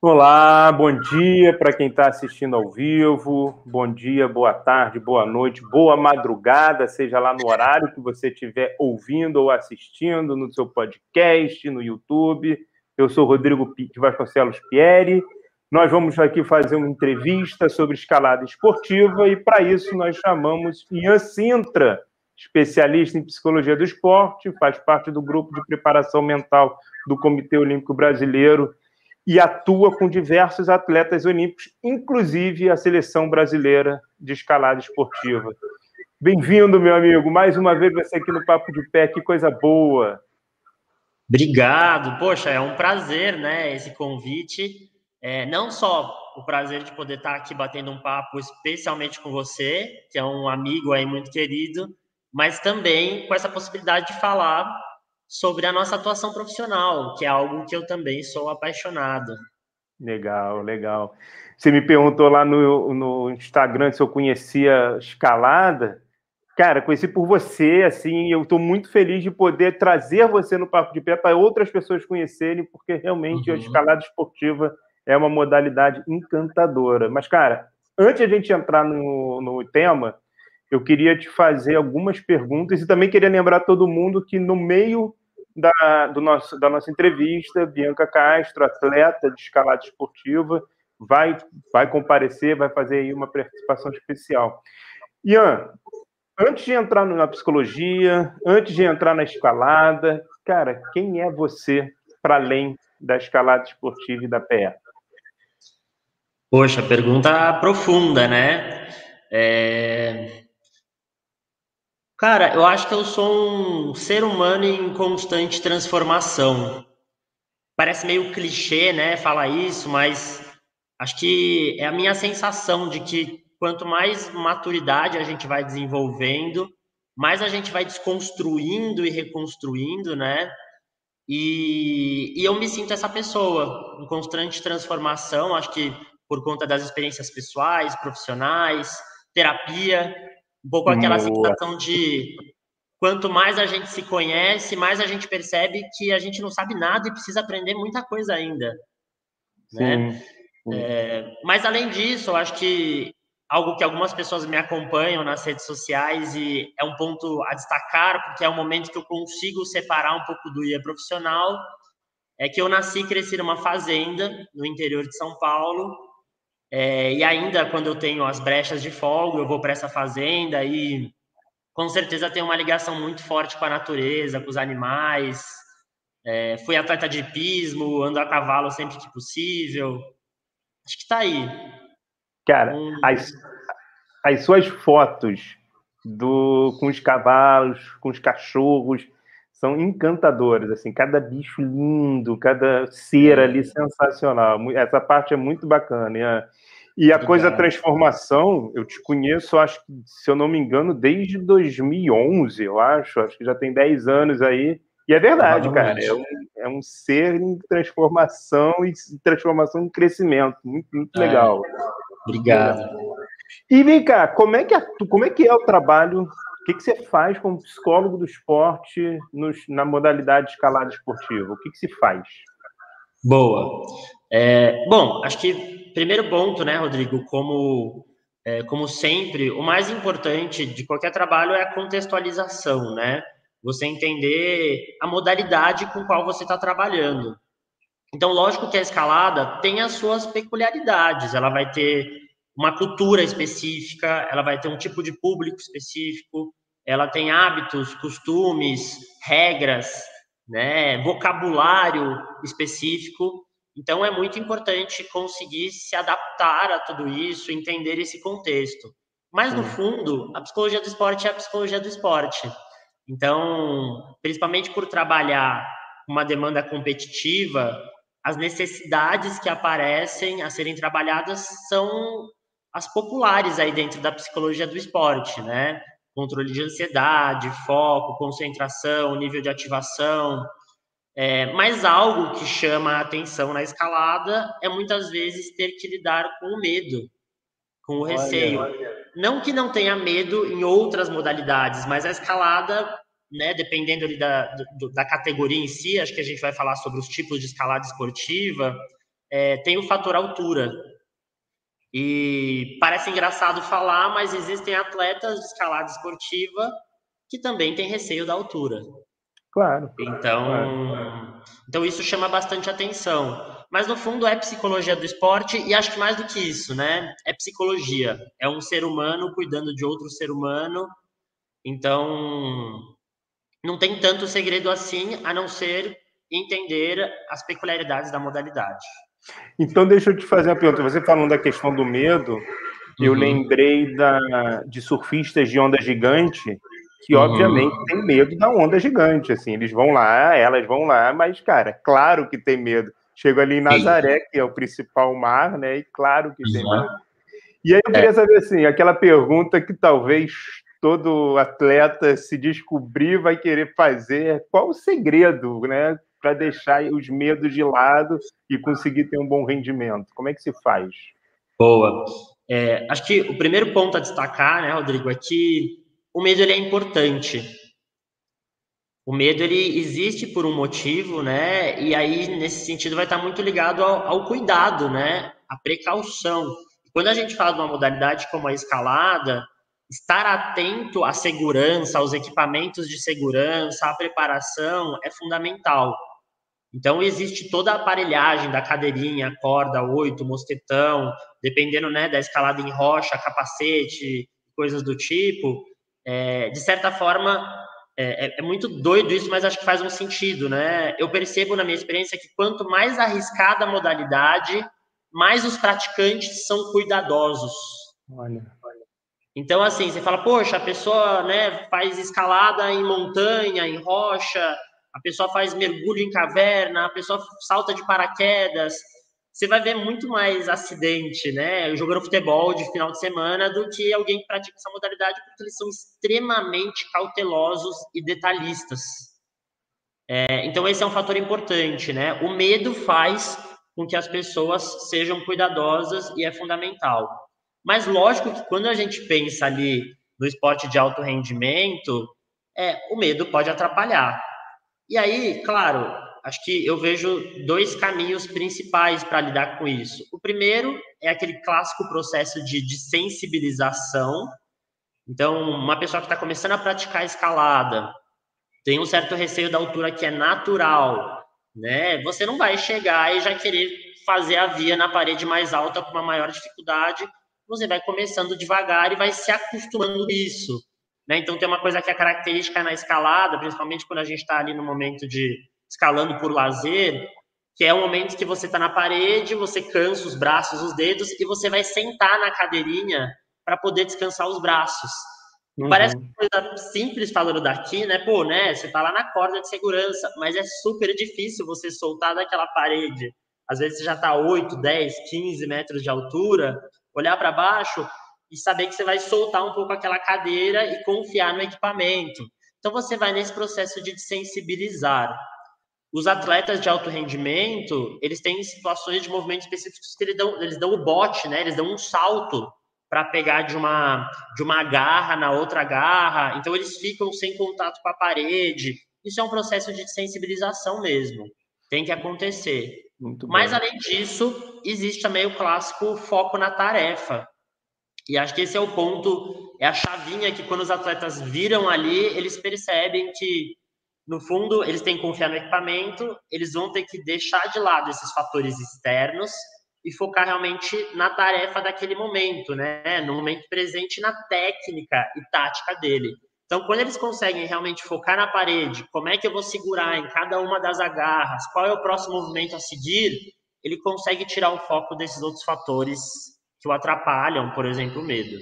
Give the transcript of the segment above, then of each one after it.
Olá, bom dia para quem está assistindo ao vivo, bom dia, boa tarde, boa noite, boa madrugada, seja lá no horário que você estiver ouvindo ou assistindo no seu podcast, no YouTube. Eu sou Rodrigo de Vasconcelos Pieri. Nós vamos aqui fazer uma entrevista sobre escalada esportiva e, para isso, nós chamamos Ian Sintra, especialista em psicologia do esporte, faz parte do grupo de preparação mental do Comitê Olímpico Brasileiro e atua com diversos atletas olímpicos, inclusive a seleção brasileira de escalada esportiva. Bem-vindo, meu amigo. Mais uma vez você aqui no Papo de Pé, que coisa boa. Obrigado. Poxa, é um prazer, né, esse convite. É, não só o prazer de poder estar aqui batendo um papo especialmente com você, que é um amigo aí muito querido, mas também com essa possibilidade de falar sobre a nossa atuação profissional, que é algo que eu também sou apaixonado. Legal, legal. Você me perguntou lá no, no Instagram se eu conhecia escalada. Cara, conheci por você, assim, eu estou muito feliz de poder trazer você no Papo de Pé para outras pessoas conhecerem, porque realmente uhum. a escalada esportiva é uma modalidade encantadora. Mas, cara, antes de a gente entrar no, no tema, eu queria te fazer algumas perguntas e também queria lembrar todo mundo que no meio da, do nosso, da nossa entrevista, Bianca Castro, atleta de escalada esportiva, vai, vai comparecer, vai fazer aí uma participação especial. Ian, antes de entrar na psicologia, antes de entrar na escalada, cara, quem é você para além da escalada esportiva e da PE? Poxa, pergunta profunda, né? É... Cara, eu acho que eu sou um ser humano em constante transformação. Parece meio clichê, né, falar isso, mas acho que é a minha sensação de que quanto mais maturidade a gente vai desenvolvendo, mais a gente vai desconstruindo e reconstruindo, né? E, e eu me sinto essa pessoa, em constante transformação, acho que por conta das experiências pessoais, profissionais, terapia, um pouco aquela Boa. sensação de quanto mais a gente se conhece, mais a gente percebe que a gente não sabe nada e precisa aprender muita coisa ainda. Né? Sim, sim. É, mas além disso, eu acho que algo que algumas pessoas me acompanham nas redes sociais e é um ponto a destacar, porque é um momento que eu consigo separar um pouco do IA profissional, é que eu nasci e cresci numa fazenda no interior de São Paulo, é, e ainda quando eu tenho as brechas de folga, eu vou para essa fazenda e com certeza tenho uma ligação muito forte com a natureza, com os animais. É, fui atleta de hipismo, ando a cavalo sempre que possível. Acho que está aí. Cara, um... as, as suas fotos do, com os cavalos, com os cachorros, são encantadoras, assim, cada bicho lindo, cada ser ali sensacional. Essa parte é muito bacana. E a, coisa transformação, eu te conheço, acho que, se eu não me engano, desde 2011, eu acho, acho que já tem 10 anos aí. E é verdade, cara, é um, é um ser em transformação e transformação em crescimento, muito, muito é. legal. Obrigado. E vem cá, como é que é, como é, que é o trabalho que, que você faz como psicólogo do esporte nos, na modalidade de escalada esportiva? O que, que se faz? Boa. É, bom, acho que primeiro ponto, né, Rodrigo, como, é, como sempre, o mais importante de qualquer trabalho é a contextualização, né? Você entender a modalidade com qual você está trabalhando. Então, lógico que a escalada tem as suas peculiaridades, ela vai ter uma cultura específica, ela vai ter um tipo de público específico, ela tem hábitos, costumes, regras, né, vocabulário específico. Então é muito importante conseguir se adaptar a tudo isso, entender esse contexto. Mas no fundo, a psicologia do esporte é a psicologia do esporte. Então, principalmente por trabalhar uma demanda competitiva, as necessidades que aparecem a serem trabalhadas são as populares aí dentro da psicologia do esporte, né? Controle de ansiedade, foco, concentração, nível de ativação. É, mas algo que chama a atenção na escalada é muitas vezes ter que lidar com o medo, com o receio. Olha, olha. Não que não tenha medo em outras modalidades, mas a escalada, né, dependendo ali da, do, da categoria em si, acho que a gente vai falar sobre os tipos de escalada esportiva, é, tem o fator altura. E parece engraçado falar, mas existem atletas de escalada esportiva que também têm receio da altura. Claro. Então, claro. então isso chama bastante atenção. Mas no fundo é psicologia do esporte e acho que mais do que isso, né? É psicologia. É um ser humano cuidando de outro ser humano. Então, não tem tanto segredo assim, a não ser entender as peculiaridades da modalidade. Então, deixa eu te fazer uma pergunta. Você falando da questão do medo, uhum. eu lembrei da, de surfistas de onda gigante que, uhum. obviamente, tem medo da onda gigante. Assim, eles vão lá, elas vão lá, mas, cara, claro que tem medo. Chego ali em Nazaré, Sim. que é o principal mar, né? E claro que tem medo. E aí eu queria é. saber, assim, aquela pergunta que talvez todo atleta se descobrir vai querer fazer, qual o segredo, né? Para deixar os medos de lado e conseguir ter um bom rendimento? Como é que se faz? Boa. É, acho que o primeiro ponto a destacar, né, Rodrigo, é que o medo ele é importante. O medo ele existe por um motivo, né? E aí nesse sentido vai estar muito ligado ao, ao cuidado, né? A precaução. Quando a gente fala de uma modalidade como a escalada, estar atento à segurança, aos equipamentos de segurança, à preparação é fundamental. Então, existe toda a aparelhagem da cadeirinha, corda, oito, mosquetão, dependendo né, da escalada em rocha, capacete, coisas do tipo. É, de certa forma, é, é, é, muito doido isso, mas acho que faz um sentido, né? Eu percebo na minha experiência que quanto mais arriscada a modalidade, mais os praticantes são cuidadosos. Olha. Então, assim, você fala, poxa, a pessoa né, faz escalada em montanha, em rocha, a pessoa faz mergulho em caverna, a pessoa salta de paraquedas. Você vai ver muito mais acidente, né? Jogando futebol de final de semana do que alguém que pratica essa modalidade, porque eles são extremamente cautelosos e detalhistas. É, então, esse é um fator importante, né? O medo faz com que as pessoas sejam cuidadosas e é fundamental. Mas, lógico que quando a gente pensa ali no esporte de alto rendimento, é, o medo pode atrapalhar. E aí, claro, acho que eu vejo dois caminhos principais para lidar com isso. O primeiro é aquele clássico processo de, de sensibilização. Então, uma pessoa que está começando a praticar escalada tem um certo receio da altura que é natural, né? Você não vai chegar e já querer fazer a via na parede mais alta com uma maior dificuldade. Você vai começando devagar e vai se acostumando isso. Né? Então, tem uma coisa que é característica na escalada, principalmente quando a gente está ali no momento de escalando por lazer, que é o momento que você está na parede, você cansa os braços, os dedos, e você vai sentar na cadeirinha para poder descansar os braços. Uhum. Parece uma coisa simples falando daqui, né? Pô, né? Você tá lá na corda de segurança, mas é super difícil você soltar daquela parede. Às vezes você já tá 8, 10, 15 metros de altura, olhar para baixo, e saber que você vai soltar um pouco aquela cadeira e confiar no equipamento. Então você vai nesse processo de sensibilizar. Os atletas de alto rendimento, eles têm situações de movimentos específicos que eles dão, eles dão o bote, né? Eles dão um salto para pegar de uma de uma garra na outra garra. Então eles ficam sem contato com a parede. Isso é um processo de sensibilização mesmo. Tem que acontecer. Mas além disso, existe também o clássico foco na tarefa. E acho que esse é o ponto, é a chavinha que quando os atletas viram ali, eles percebem que, no fundo, eles têm que confiar no equipamento, eles vão ter que deixar de lado esses fatores externos e focar realmente na tarefa daquele momento, né? No momento presente, na técnica e tática dele. Então, quando eles conseguem realmente focar na parede, como é que eu vou segurar em cada uma das agarras, qual é o próximo movimento a seguir, ele consegue tirar o foco desses outros fatores que o atrapalham, por exemplo, o medo.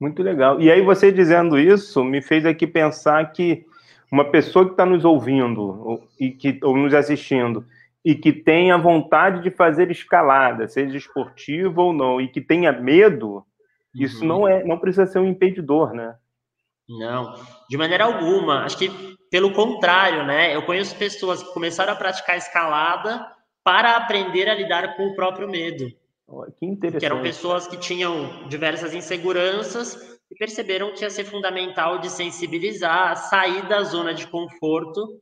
Muito legal. E aí, você dizendo isso, me fez aqui pensar que uma pessoa que está nos ouvindo ou, e que, ou nos assistindo e que tenha vontade de fazer escalada, seja esportiva ou não, e que tenha medo, uhum. isso não é, não precisa ser um impedidor, né? Não, de maneira alguma. Acho que pelo contrário, né? Eu conheço pessoas que começaram a praticar escalada para aprender a lidar com o próprio medo. Que interessante. Que eram pessoas que tinham diversas inseguranças e perceberam que ia ser fundamental de sensibilizar, sair da zona de conforto.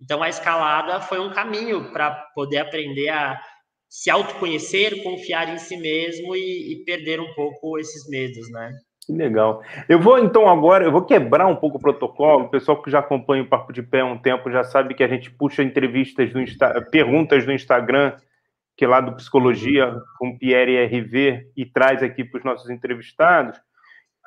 Então, a escalada foi um caminho para poder aprender a se autoconhecer, confiar em si mesmo e, e perder um pouco esses medos, né? Que legal. Eu vou então agora, eu vou quebrar um pouco o protocolo. O pessoal que já acompanha o Papo de Pé há um tempo já sabe que a gente puxa entrevistas do Insta, perguntas do Instagram, que é lá do Psicologia, com Pierre RV, e traz aqui para os nossos entrevistados.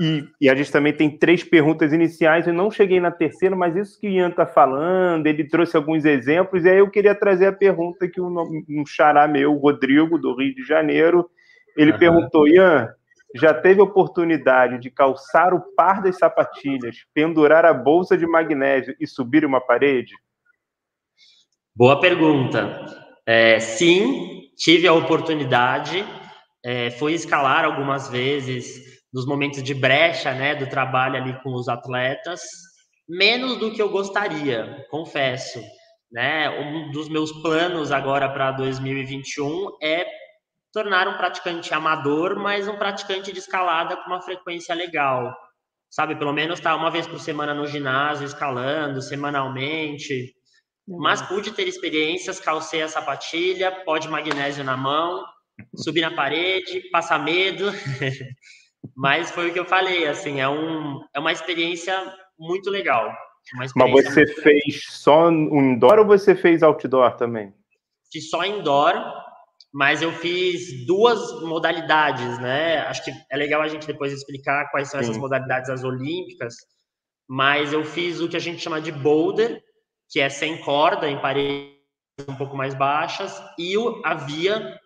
E, e, a gente também tem três perguntas iniciais. Eu não cheguei na terceira, mas isso que o Ian está falando, ele trouxe alguns exemplos, e aí eu queria trazer a pergunta que um, um xará meu, Rodrigo, do Rio de Janeiro, ele uhum. perguntou, Ian, já teve oportunidade de calçar o par das sapatilhas, pendurar a bolsa de magnésio e subir uma parede? Boa pergunta. É, sim, tive a oportunidade, é, fui escalar algumas vezes nos momentos de brecha, né, do trabalho ali com os atletas, menos do que eu gostaria, confesso. Né? Um dos meus planos agora para 2021 é tornar um praticante amador, mas um praticante de escalada com uma frequência legal. Sabe, pelo menos tá uma vez por semana no ginásio, escalando, semanalmente. Mas pude ter experiências, calcei a sapatilha, pó de magnésio na mão, subir na parede, passar medo. Mas foi o que eu falei, assim, é, um, é uma experiência muito legal. Mas você fez legal. só indoor ou você fez outdoor também? Fiz só indoor, mas eu fiz duas modalidades, né? Acho que é legal a gente depois explicar quais são Sim. essas modalidades as olímpicas, mas eu fiz o que a gente chama de boulder, que é sem corda, em paredes um pouco mais baixas, e o, a via,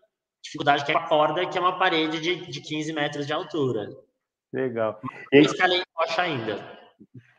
dificuldade que é a corda, que é uma parede de, de 15 metros de altura. Legal. E... Eu escalei rocha ainda.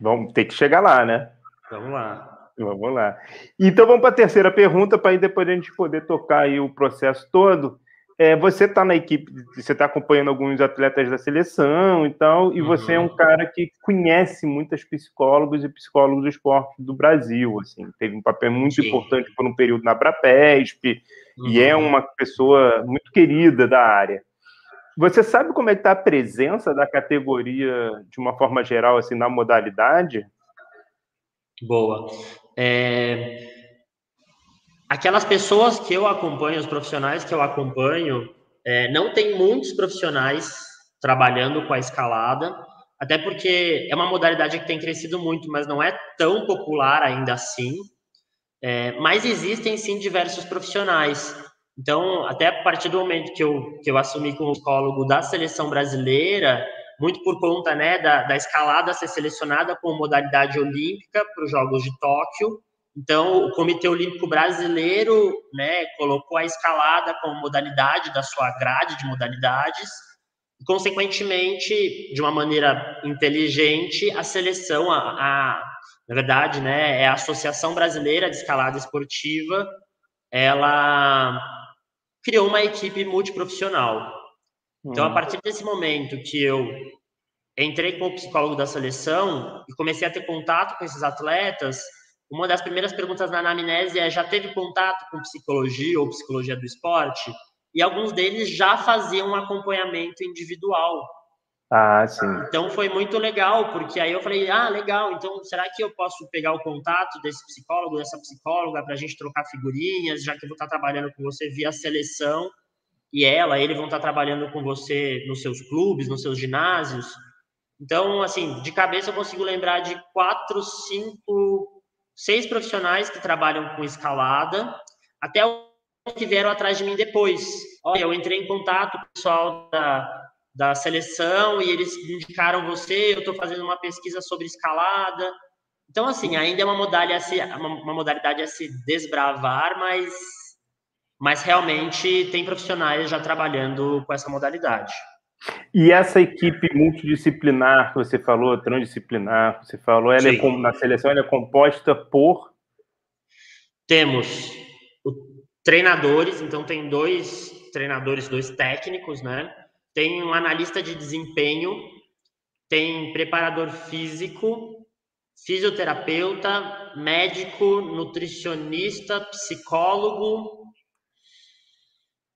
Vamos ter que chegar lá, né? Vamos lá. Vamos lá. Então vamos para a terceira pergunta, para aí depois a gente poder tocar aí o processo todo. É, você está na equipe, você está acompanhando alguns atletas da seleção e tal, e uhum. você é um cara que conhece muitas psicólogos e psicólogos do esporte do Brasil, assim, teve um papel muito Sim. importante por um período na Brapesp, uhum. e é uhum. uma pessoa muito querida da área. Você sabe como é que está a presença da categoria de uma forma geral, assim, na modalidade? Boa. É... Aquelas pessoas que eu acompanho, os profissionais que eu acompanho, é, não tem muitos profissionais trabalhando com a escalada, até porque é uma modalidade que tem crescido muito, mas não é tão popular ainda assim. É, mas existem sim diversos profissionais. Então, até a partir do momento que eu, que eu assumi como psicólogo da seleção brasileira, muito por conta né, da, da escalada ser selecionada como modalidade olímpica para os Jogos de Tóquio, então, o Comitê Olímpico Brasileiro né, colocou a escalada como modalidade da sua grade de modalidades, e, consequentemente, de uma maneira inteligente, a seleção, a, a, na verdade, né, é a Associação Brasileira de Escalada Esportiva, ela criou uma equipe multiprofissional. Então, a hum. partir desse momento que eu entrei como psicólogo da seleção e comecei a ter contato com esses atletas, uma das primeiras perguntas na anamnese é: já teve contato com psicologia ou psicologia do esporte? E alguns deles já faziam um acompanhamento individual. Ah, sim. Então foi muito legal, porque aí eu falei: ah, legal, então será que eu posso pegar o contato desse psicólogo, dessa psicóloga, para a gente trocar figurinhas, já que eu vou estar trabalhando com você via seleção e ela, eles vão estar trabalhando com você nos seus clubes, nos seus ginásios. Então, assim, de cabeça eu consigo lembrar de quatro, cinco seis profissionais que trabalham com escalada, até que vieram atrás de mim depois. Olha, eu entrei em contato com o pessoal da, da seleção e eles indicaram você, eu estou fazendo uma pesquisa sobre escalada. Então, assim, ainda é uma modalidade, uma modalidade a se desbravar, mas, mas realmente tem profissionais já trabalhando com essa modalidade. E essa equipe multidisciplinar que você falou, transdisciplinar, que você falou, ela é, na seleção ela é composta por? Temos treinadores, então tem dois treinadores, dois técnicos, né? Tem um analista de desempenho, tem preparador físico, fisioterapeuta, médico, nutricionista, psicólogo.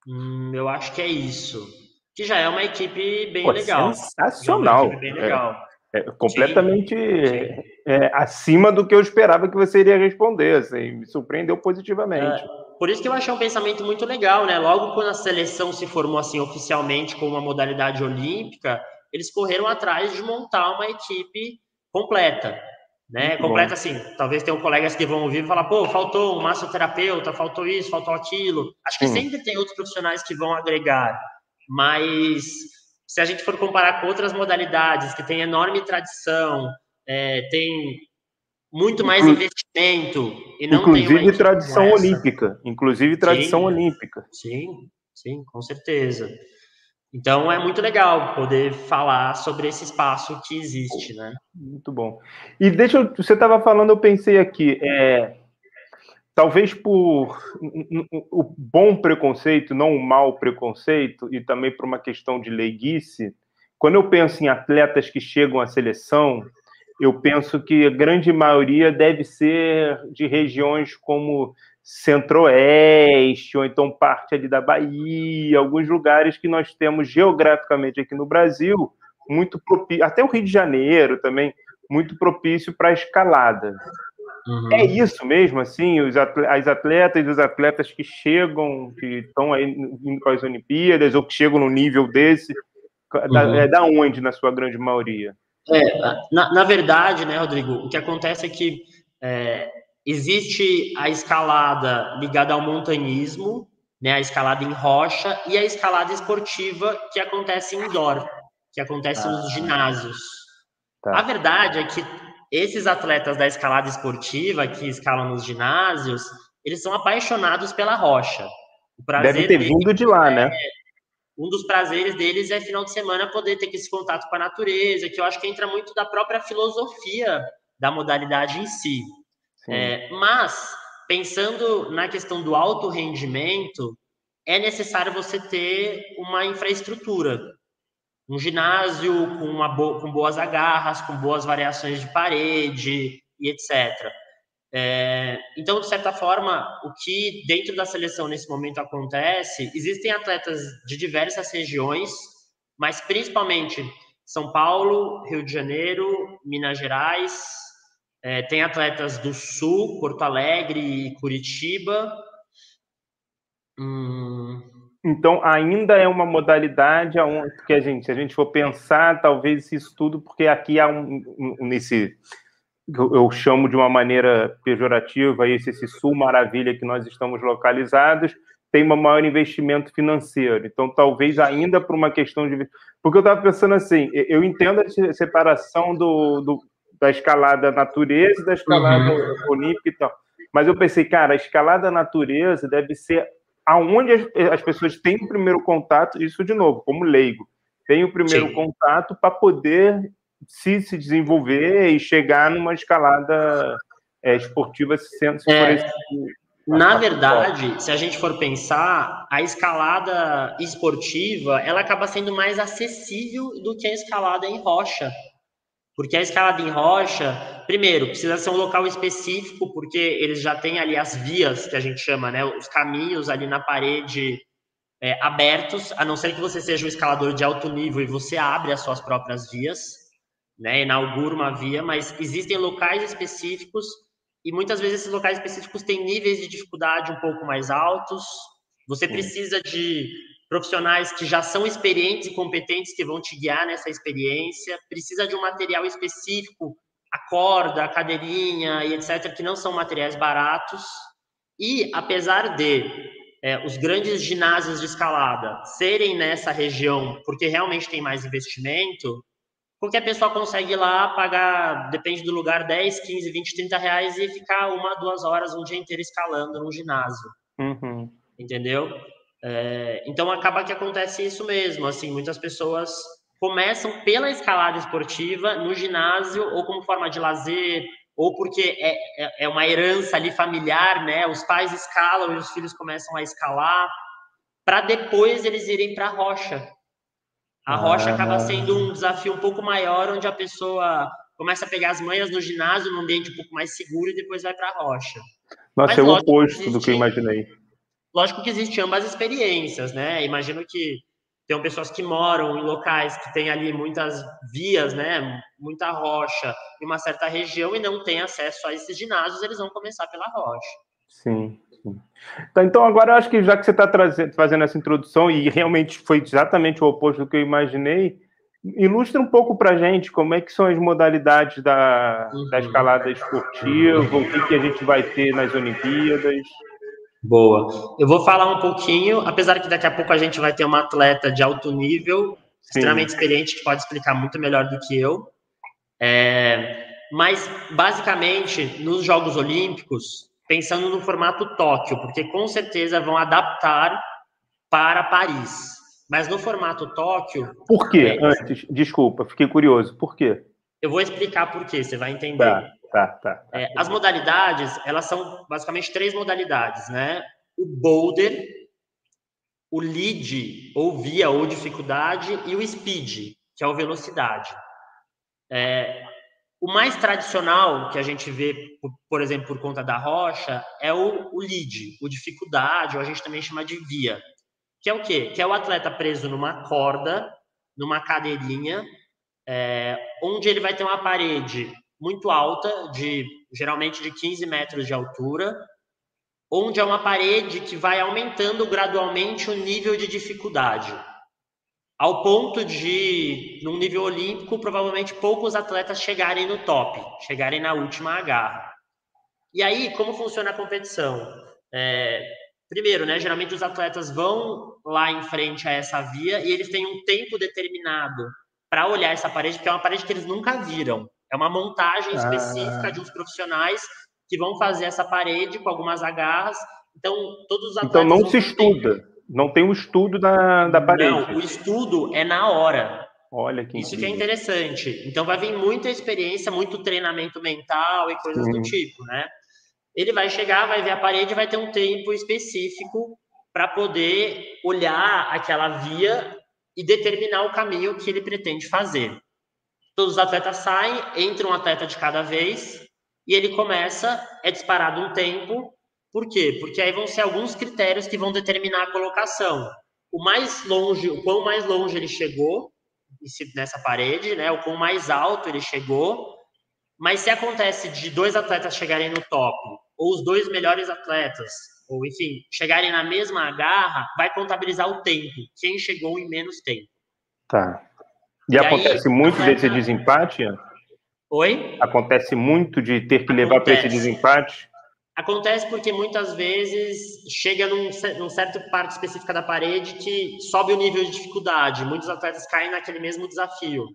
Hum, eu acho que é isso que já é uma equipe bem Pô, legal. Sensacional. É bem legal. É, é completamente sim, sim. É, acima do que eu esperava que você iria responder. Assim, me surpreendeu positivamente. É, por isso que eu achei um pensamento muito legal, né? Logo quando a seleção se formou assim oficialmente como uma modalidade olímpica, eles correram atrás de montar uma equipe completa, né? Muito completa bom. assim. Talvez tenham colegas que vão ouvir e falar, pô, faltou um massoterapeuta, faltou isso, faltou aquilo. Acho que sempre tem outros profissionais que vão agregar, mas se a gente for comparar com outras modalidades que têm enorme tradição, é, tem muito mais Inclu investimento e não inclusive tradição olímpica, inclusive tradição sim, olímpica. Sim, sim, com certeza. Então é muito legal poder falar sobre esse espaço que existe, né? Muito bom. E deixa eu, você estava falando, eu pensei aqui, é, talvez por o bom preconceito, não o mau preconceito, e também por uma questão de leiguice, quando eu penso em atletas que chegam à seleção, eu penso que a grande maioria deve ser de regiões como Centro-Oeste, ou então parte ali da Bahia, alguns lugares que nós temos geograficamente aqui no Brasil, muito propício, até o Rio de Janeiro também, muito propício para a escalada. Uhum. É isso mesmo, assim, os as atletas e os atletas que chegam, que estão aí indo para as Olimpíadas, ou que chegam no nível desse, da, uhum. é da onde, na sua grande maioria? É, na, na, verdade, né, Rodrigo, o que acontece é que é, existe a escalada ligada ao montanhismo, né, a escalada em rocha, e a escalada esportiva que acontece indoor, que acontece ah, nos ginásios. Tá. A verdade é que esses atletas da escalada esportiva que escalam nos ginásios, eles são apaixonados pela rocha. Deve ter vindo de lá, né? é, um dos prazeres deles é final de semana poder ter esse contato com a natureza, que eu acho que entra muito da própria filosofia da modalidade em si. É, mas, pensando na questão do alto rendimento, é necessário você ter uma infraestrutura. Um ginásio com, uma bo com boas agarras, com boas variações de parede e etc. É, então, de certa forma, o que dentro da seleção nesse momento acontece, existem atletas de diversas regiões, mas principalmente São Paulo, Rio de Janeiro, Minas Gerais, é, tem atletas do Sul, Porto Alegre e Curitiba. Hum... Então, ainda é uma modalidade onde, que a gente, se a gente for pensar, talvez isso tudo, porque aqui há um, um nesse eu chamo de uma maneira pejorativa, esse, esse sul maravilha que nós estamos localizados, tem um maior investimento financeiro. Então, talvez ainda por uma questão de. Porque eu estava pensando assim, eu entendo a separação do, do da escalada natureza e da escalada uhum. olímpica e tal. Mas eu pensei, cara, a escalada natureza deve ser aonde as, as pessoas têm o primeiro contato, isso de novo, como leigo, tem o primeiro Sim. contato para poder se, se desenvolver e chegar numa escalada é, esportiva se, se é, esse, Na verdade, se a gente for pensar, a escalada esportiva ela acaba sendo mais acessível do que a escalada em rocha. Porque a escalada em rocha, primeiro, precisa ser um local específico, porque eles já têm ali as vias, que a gente chama, né? Os caminhos ali na parede é, abertos, a não ser que você seja um escalador de alto nível e você abre as suas próprias vias né, inaugura uma via, mas existem locais específicos e muitas vezes esses locais específicos têm níveis de dificuldade um pouco mais altos. Você precisa de profissionais que já são experientes e competentes que vão te guiar nessa experiência. Precisa de um material específico, a corda, a cadeirinha e etc., que não são materiais baratos. E apesar de é, os grandes ginásios de escalada serem nessa região, porque realmente tem mais investimento, porque a pessoa consegue ir lá pagar, depende do lugar, 10, 15, 20, 30 reais e ficar uma, duas horas, um dia inteiro escalando no ginásio. Uhum. Entendeu? É, então acaba que acontece isso mesmo. Assim, muitas pessoas começam pela escalada esportiva no ginásio ou como forma de lazer ou porque é, é, é uma herança ali familiar, né? Os pais escalam e os filhos começam a escalar para depois eles irem para a rocha, a rocha ah. acaba sendo um desafio um pouco maior, onde a pessoa começa a pegar as manhas no ginásio, num ambiente um pouco mais seguro, e depois vai para a rocha. Nossa, Mas, é o oposto do que eu imaginei. Lógico que existem ambas experiências, né? Imagino que tem pessoas que moram em locais que tem ali muitas vias, né? Muita rocha em uma certa região e não tem acesso a esses ginásios, eles vão começar pela rocha. Sim. sim. Tá, então, agora eu acho que já que você está fazendo essa introdução, e realmente foi exatamente o oposto do que eu imaginei, ilustra um pouco para a gente como é que são as modalidades da, uhum. da escalada esportiva, o que, que a gente vai ter nas Olimpíadas. Boa. Eu vou falar um pouquinho, apesar que daqui a pouco a gente vai ter uma atleta de alto nível, Sim. extremamente experiente, que pode explicar muito melhor do que eu. É, mas, basicamente, nos Jogos Olímpicos, pensando no formato Tóquio, porque com certeza vão adaptar para Paris. Mas no formato Tóquio. Por quê? É... Antes, desculpa, fiquei curioso. Por quê? Eu vou explicar por quê, você vai entender. Tá, tá, tá. tá. É, as modalidades, elas são basicamente três modalidades, né? O boulder, o lead, ou via, ou dificuldade, e o speed, que é o velocidade. É, o mais tradicional que a gente vê, por exemplo, por conta da rocha, é o, o lead, o dificuldade, ou a gente também chama de via. Que é o quê? Que é o atleta preso numa corda, numa cadeirinha, é, onde ele vai ter uma parede muito alta, de geralmente de 15 metros de altura, onde é uma parede que vai aumentando gradualmente o nível de dificuldade ao ponto de, num nível olímpico, provavelmente poucos atletas chegarem no top, chegarem na última agarra. E aí, como funciona a competição? É, primeiro, né, geralmente os atletas vão lá em frente a essa via e eles têm um tempo determinado para olhar essa parede, porque é uma parede que eles nunca viram. É uma montagem específica ah. de uns profissionais que vão fazer essa parede com algumas agarras. Então, todos os. Então, não se estuda. Não tem um estudo da, da parede. Não, o estudo é na hora. Olha que Isso que é interessante. Então vai vir muita experiência, muito treinamento mental e coisas Sim. do tipo, né? Ele vai chegar, vai ver a parede, vai ter um tempo específico para poder olhar aquela via e determinar o caminho que ele pretende fazer. Todos os atletas saem, entra um atleta de cada vez e ele começa, é disparado um tempo por quê? Porque aí vão ser alguns critérios que vão determinar a colocação. O mais longe, o quão mais longe ele chegou nessa parede, né? O quão mais alto ele chegou. Mas se acontece de dois atletas chegarem no top, ou os dois melhores atletas, ou enfim, chegarem na mesma garra, vai contabilizar o tempo. Quem chegou em menos tempo. Tá. E, e acontece aí, muito desse desempate? Oi? Acontece muito de ter que levar para esse desempate? Acontece porque muitas vezes chega num, num certo parte específica da parede que sobe o nível de dificuldade. Muitos atletas caem naquele mesmo desafio.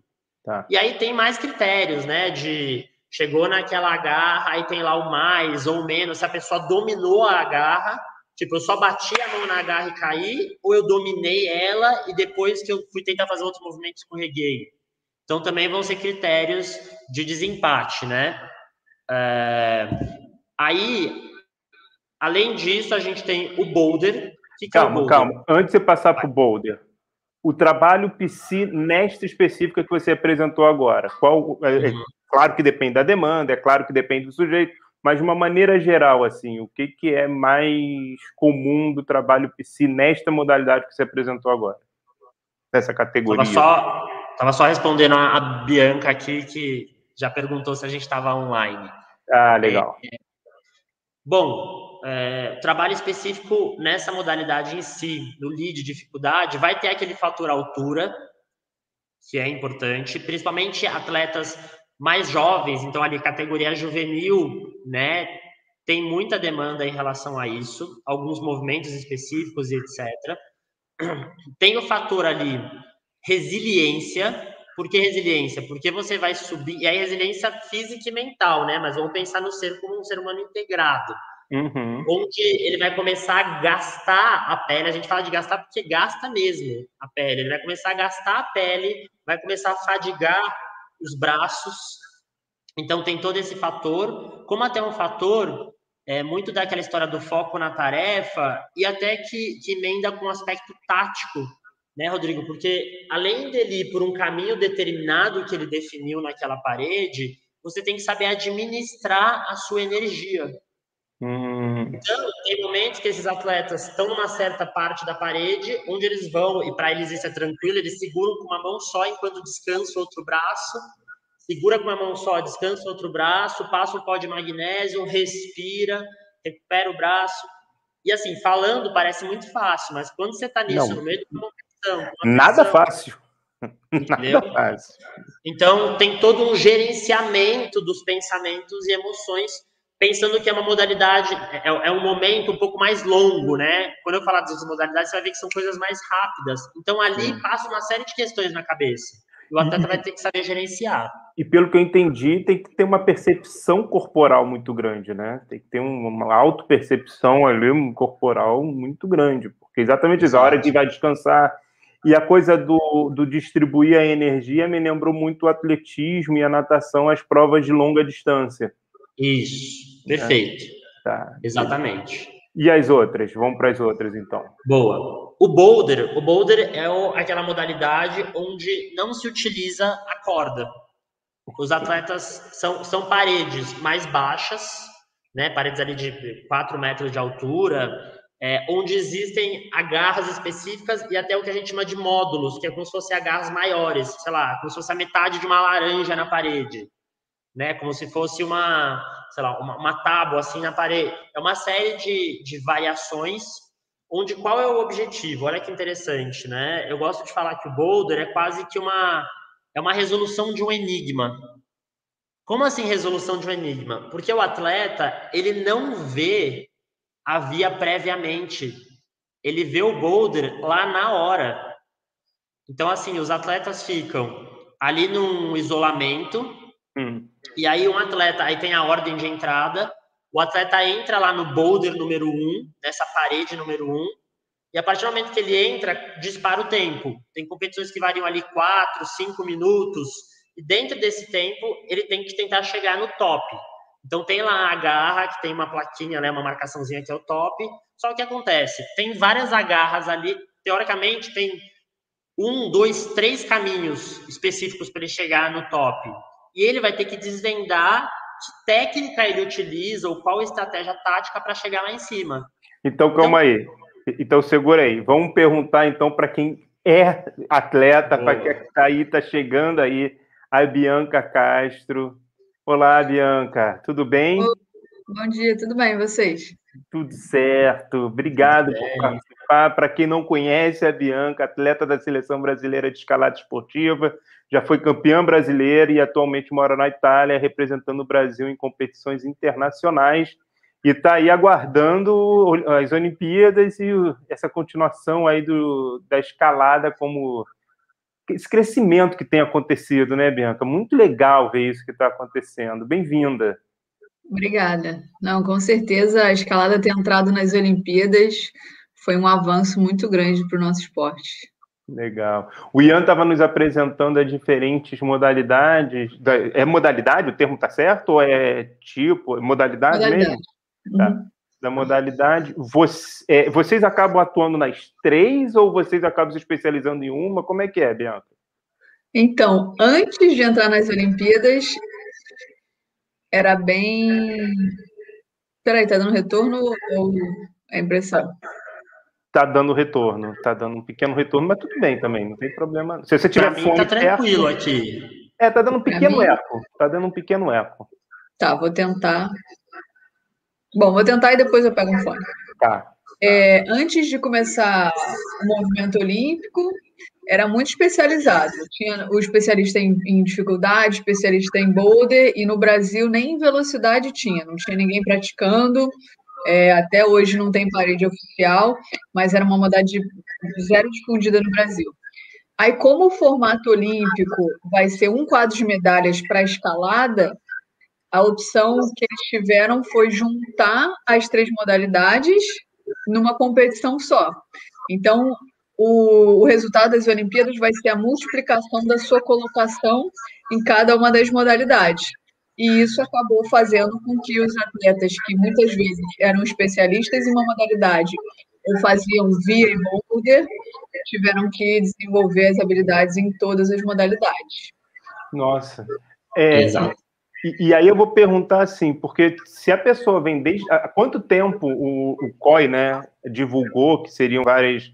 Tá. E aí tem mais critérios, né? De chegou naquela garra, aí tem lá o mais ou menos. Se a pessoa dominou a garra, tipo, eu só bati a mão na garra e caí, ou eu dominei ela e depois que eu fui tentar fazer outro movimento escorreguei. Então também vão ser critérios de desempate, né? É... Aí, além disso, a gente tem o Boulder. Que calma, é o calma. Antes de passar para o Boulder, o trabalho PC nesta específica que você apresentou agora, qual? É, é, uhum. claro que depende da demanda, é claro que depende do sujeito, mas de uma maneira geral, assim, o que, que é mais comum do trabalho PC nesta modalidade que você apresentou agora? Nessa categoria. Estava só, tava só respondendo a, Bianca aqui, que já perguntou se a gente estava online. Ah, legal. É, Bom, é, trabalho específico nessa modalidade em si, no lead dificuldade, vai ter aquele fator altura, que é importante, principalmente atletas mais jovens, então ali categoria juvenil, né, tem muita demanda em relação a isso, alguns movimentos específicos e etc. Tem o fator ali resiliência, por que resiliência? Porque você vai subir, e aí resiliência física e mental, né? Mas vamos pensar no ser como um ser humano integrado. Uhum. Onde ele vai começar a gastar a pele, a gente fala de gastar porque gasta mesmo a pele, ele vai começar a gastar a pele, vai começar a fadigar os braços. Então tem todo esse fator, como até um fator é, muito daquela história do foco na tarefa e até que, que emenda com um aspecto tático né, Rodrigo? Porque além dele ir por um caminho determinado que ele definiu naquela parede, você tem que saber administrar a sua energia. Hum. Então, tem momentos que esses atletas estão numa certa parte da parede, onde eles vão, e para eles isso é tranquilo, eles seguram com uma mão só enquanto descansa o outro braço, segura com uma mão só, descansa o outro braço, passa um pó de magnésio, respira, recupera o braço. E assim, falando parece muito fácil, mas quando você está nisso, Não. no meio de uma competição. Nada fácil. Nada fácil. Então, tem todo um gerenciamento dos pensamentos e emoções, pensando que é uma modalidade, é, é, um momento um pouco mais longo, né? Quando eu falar das modalidades, você vai ver que são coisas mais rápidas. Então, ali Sim. passa uma série de questões na cabeça. E o atleta vai ter que saber gerenciar. E pelo que eu entendi, tem que ter uma percepção corporal muito grande, né? Tem que ter uma auto-percepção ali corporal muito grande. Porque exatamente isso, a hora de vai descansar. E a coisa do, do distribuir a energia me lembrou muito o atletismo e a natação, as provas de longa distância. Isso, perfeito. É. Tá. Exatamente. E as outras? Vamos para as outras, então. Boa. O boulder, o boulder é o, aquela modalidade onde não se utiliza a corda. Os atletas são, são paredes mais baixas, né, paredes ali de 4 metros de altura, é, onde existem agarras específicas e até o que a gente chama de módulos, que é como se fossem agarras maiores, sei lá, como se fosse a metade de uma laranja na parede né? Como se fosse uma, sei lá, uma, uma tábua assim na parede. É uma série de, de variações onde qual é o objetivo? Olha que interessante, né? Eu gosto de falar que o boulder é quase que uma é uma resolução de um enigma. Como assim resolução de um enigma? Porque o atleta, ele não vê a via previamente. Ele vê o boulder lá na hora. Então assim, os atletas ficam ali num isolamento, hum. E aí um atleta, aí tem a ordem de entrada, o atleta entra lá no boulder número um, nessa parede número um, e a partir do momento que ele entra, dispara o tempo. Tem competições que variam ali quatro, cinco minutos, e dentro desse tempo ele tem que tentar chegar no top. Então tem lá a garra, que tem uma plaquinha, né, uma marcaçãozinha que é o top. Só que acontece, tem várias agarras ali, teoricamente tem um, dois, três caminhos específicos para ele chegar no top e ele vai ter que desvendar que técnica ele utiliza ou qual estratégia tática para chegar lá em cima. Então, calma então, aí. Então, segura aí. Vamos perguntar, então, para quem é atleta, para quem está aí, está chegando aí, a Bianca Castro. Olá, Bianca. Tudo bem? Bom dia, tudo bem, vocês? Tudo certo. Obrigado por Para quem não conhece a Bianca, atleta da Seleção Brasileira de Escalada Esportiva, já foi campeã brasileira e atualmente mora na Itália, representando o Brasil em competições internacionais. E está aí aguardando as Olimpíadas e essa continuação aí do, da escalada como esse crescimento que tem acontecido, né, Bianca? Muito legal ver isso que está acontecendo. Bem-vinda. Obrigada. Não, com certeza a escalada ter entrado nas Olimpíadas foi um avanço muito grande para o nosso esporte. Legal. O Ian estava nos apresentando as diferentes modalidades. É modalidade? O termo está certo? Ou é tipo? Modalidade, modalidade. mesmo? Tá. Uhum. Tá. Da modalidade. Você, é, vocês acabam atuando nas três ou vocês acabam se especializando em uma? Como é que é, Bianca? Então, antes de entrar nas Olimpíadas, era bem. Peraí, tá dando retorno ou é impressão? Tá dando retorno, tá dando um pequeno retorno, mas tudo bem também, não tem problema. Se você tiver pra fome, tá tranquilo aqui. É, tá dando um pequeno eco, tá dando um pequeno eco. Tá, vou tentar. Bom, vou tentar e depois eu pego um fone. Tá. É, antes de começar o movimento olímpico, era muito especializado. Tinha o especialista em, em, dificuldade, especialista em boulder, e no Brasil nem em velocidade tinha, não tinha ninguém praticando. É, até hoje não tem parede oficial, mas era uma modalidade zero difundida no Brasil. Aí, como o formato olímpico vai ser um quadro de medalhas para escalada, a opção que eles tiveram foi juntar as três modalidades numa competição só. Então, o, o, resultado das Olimpíadas vai ser a multiplicação da sua colocação em cada uma das modalidades e isso acabou fazendo com que os atletas que muitas vezes eram especialistas em uma modalidade ou faziam via e boulder, tiveram que desenvolver as habilidades em todas as modalidades. Nossa. É, Exato. E, e, aí eu vou perguntar assim, porque se a pessoa vem desde. Há quanto tempo o, o COI né, divulgou que seriam várias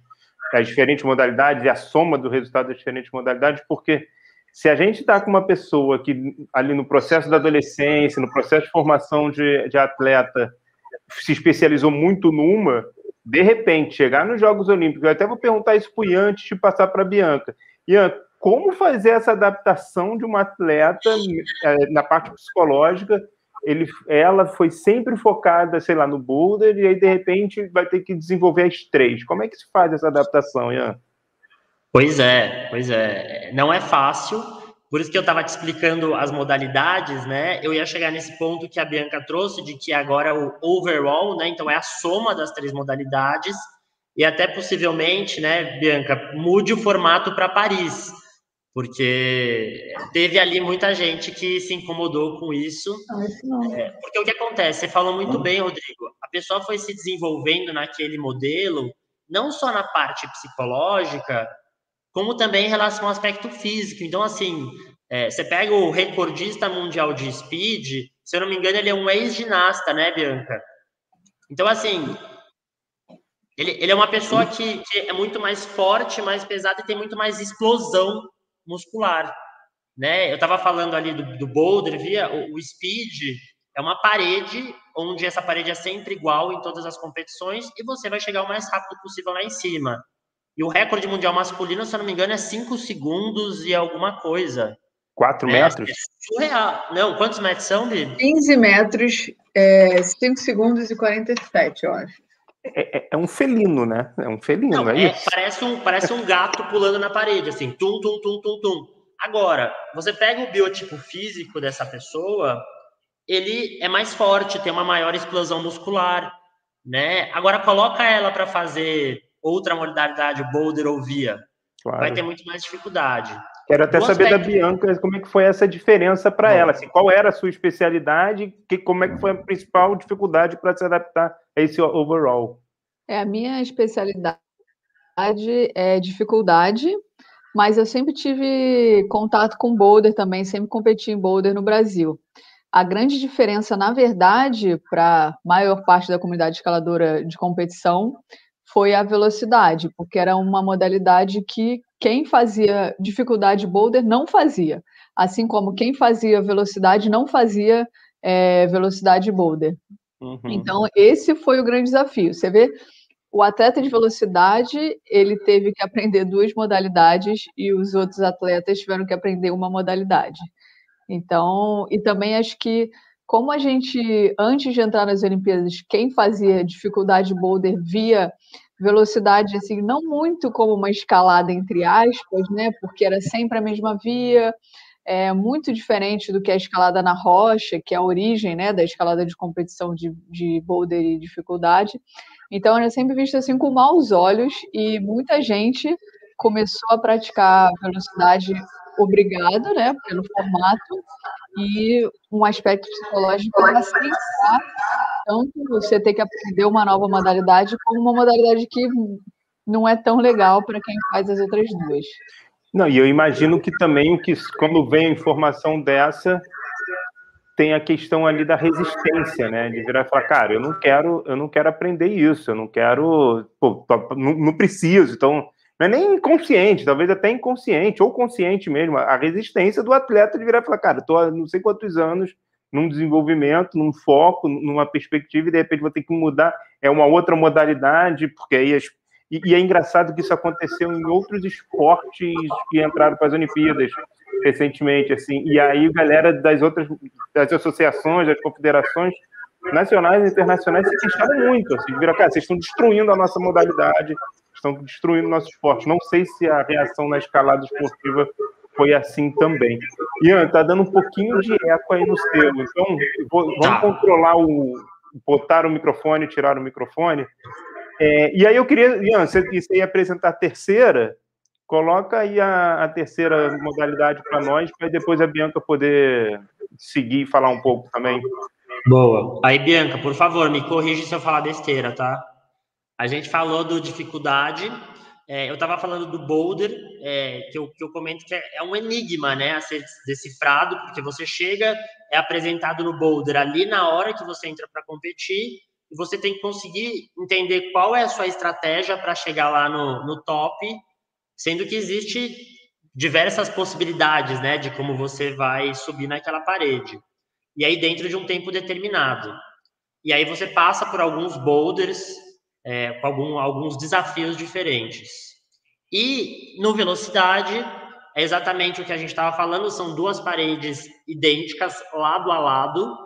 as diferentes modalidades e a soma do resultado das diferentes modalidades? Porque se a gente está com uma pessoa que ali no processo da adolescência, no processo de formação de, de atleta, se especializou muito numa, de repente, chegar nos Jogos Olímpicos, eu até vou perguntar isso para o Ian antes de passar para a Bianca. Ian, como fazer essa adaptação de uma atleta é, na parte psicológica? Ele, ela foi sempre focada, sei lá, no boulder, e aí, de repente, vai ter que desenvolver as três. Como é que se faz essa adaptação, Ian? Pois é, pois é. Não é fácil, por isso que eu estava te explicando as modalidades, né? Eu ia chegar nesse ponto que a Bianca trouxe, de que agora é o overall, né? Então é a soma das três modalidades, e até possivelmente, né, Bianca, mude o formato para Paris, porque teve ali muita gente que se incomodou com isso. É, porque o que acontece? Você falou muito bem, Rodrigo. A pessoa foi se desenvolvendo naquele modelo, não só na parte psicológica, como também em relação ao aspecto físico. Então, assim, é, você pega o recordista mundial de speed, se eu não me engano, ele é um ex-ginasta, né, Bianca? Então, assim, ele, ele é uma pessoa que, que, é muito mais forte, mais pesada e tem muito mais explosão muscular, né? Eu estava falando ali do, do boulder, via o, o speed é uma parede onde essa parede é sempre igual em todas as competições e você vai chegar o mais rápido possível lá em cima. E o recorde mundial masculino, se eu não me engano, é 5 segundos e alguma coisa. 4 né? metros? É surreal. Não, quantos metros são, Bi? 15 metros, é, 5 segundos e 47, eu acho. É, é, é, um felino, né? É um felino, não, é, é Parece um, parece um gato pulando na parede, assim, tum, tum, tum, tum, tum. Agora, você pega o biotipo físico dessa pessoa, ele é mais forte, tem uma maior explosão muscular, né? Agora, coloca ela para fazer outra modalidade, boulder ou via, claro. vai ter muito mais dificuldade. Quero até saber aspecto... da Bianca como é que foi essa diferença para ela, assim, qual era a sua especialidade, que, como é que foi a principal dificuldade para se adaptar a esse overall? É, a minha especialidade é dificuldade, mas eu sempre tive contato com boulder também, sempre competi em boulder no Brasil. A grande diferença, na verdade, para a maior parte da comunidade escaladora de competição foi a velocidade, porque era uma modalidade que quem fazia dificuldade boulder não fazia, assim como quem fazia velocidade não fazia é, velocidade boulder. Uhum. Então, esse foi o grande desafio. Você vê, o atleta de velocidade, ele teve que aprender duas modalidades e os outros atletas tiveram que aprender uma modalidade. Então, e também acho que como a gente, antes de entrar nas Olimpíadas, quem fazia dificuldade boulder via velocidade, assim, não muito como uma escalada, entre aspas, né? Porque era sempre a mesma via, é muito diferente do que a escalada na rocha, que é a origem, né, da escalada de competição de, de boulder e dificuldade. Então, era sempre visto assim com maus olhos e muita gente começou a praticar velocidade obrigado, né, pelo formato e um aspecto psicológico para tanto você ter que aprender uma nova modalidade como uma modalidade que não é tão legal para quem faz as outras duas. Não, e eu imagino que também que quando vem a informação dessa tem a questão ali da resistência, né? De virar e falar, cara, eu não quero, eu não quero aprender isso, eu não quero, pô, não, não preciso. Então, não é nem inconsciente, talvez até inconsciente, ou consciente mesmo, a resistência do atleta de virar e falar, cara, estou há não sei quantos anos num desenvolvimento, num foco, numa perspectiva, e de repente vou ter que mudar, é uma outra modalidade, porque aí as... e, e é engraçado que isso aconteceu em outros esportes que entraram para as Olimpíadas recentemente, assim, e aí galera das outras, das associações, das confederações nacionais e internacionais se queixaram muito, assim, viram, cara, vocês estão destruindo a nossa modalidade, estão destruindo nosso esporte. Não sei se a reação na escalada esportiva foi assim também. Ian, tá dando um pouquinho de eco aí no seu, então vou, vamos tá. controlar o. botar o microfone, tirar o microfone. É, e aí eu queria, Ian, você, você ia apresentar a terceira, coloca aí a, a terceira modalidade para nós, para depois a Bianca poder seguir e falar um pouco também. Boa. Aí, Bianca, por favor, me corrija se eu falar besteira, tá? A gente falou do dificuldade, é, eu estava falando do boulder, é, que, eu, que eu comento que é, é, um enigma né, a ser decifrado, porque você chega, é apresentado no boulder ali na hora que você entra para competir, e você tem que conseguir entender qual é a sua estratégia para chegar lá no, no top, sendo que existe diversas possibilidades né, de como você vai subir naquela parede. E aí dentro de um tempo determinado. e aí você passa por alguns boulders é, com algum, alguns desafios diferentes. E no velocidade é exatamente o que a gente estava falando, são duas paredes idênticas, lado a lado,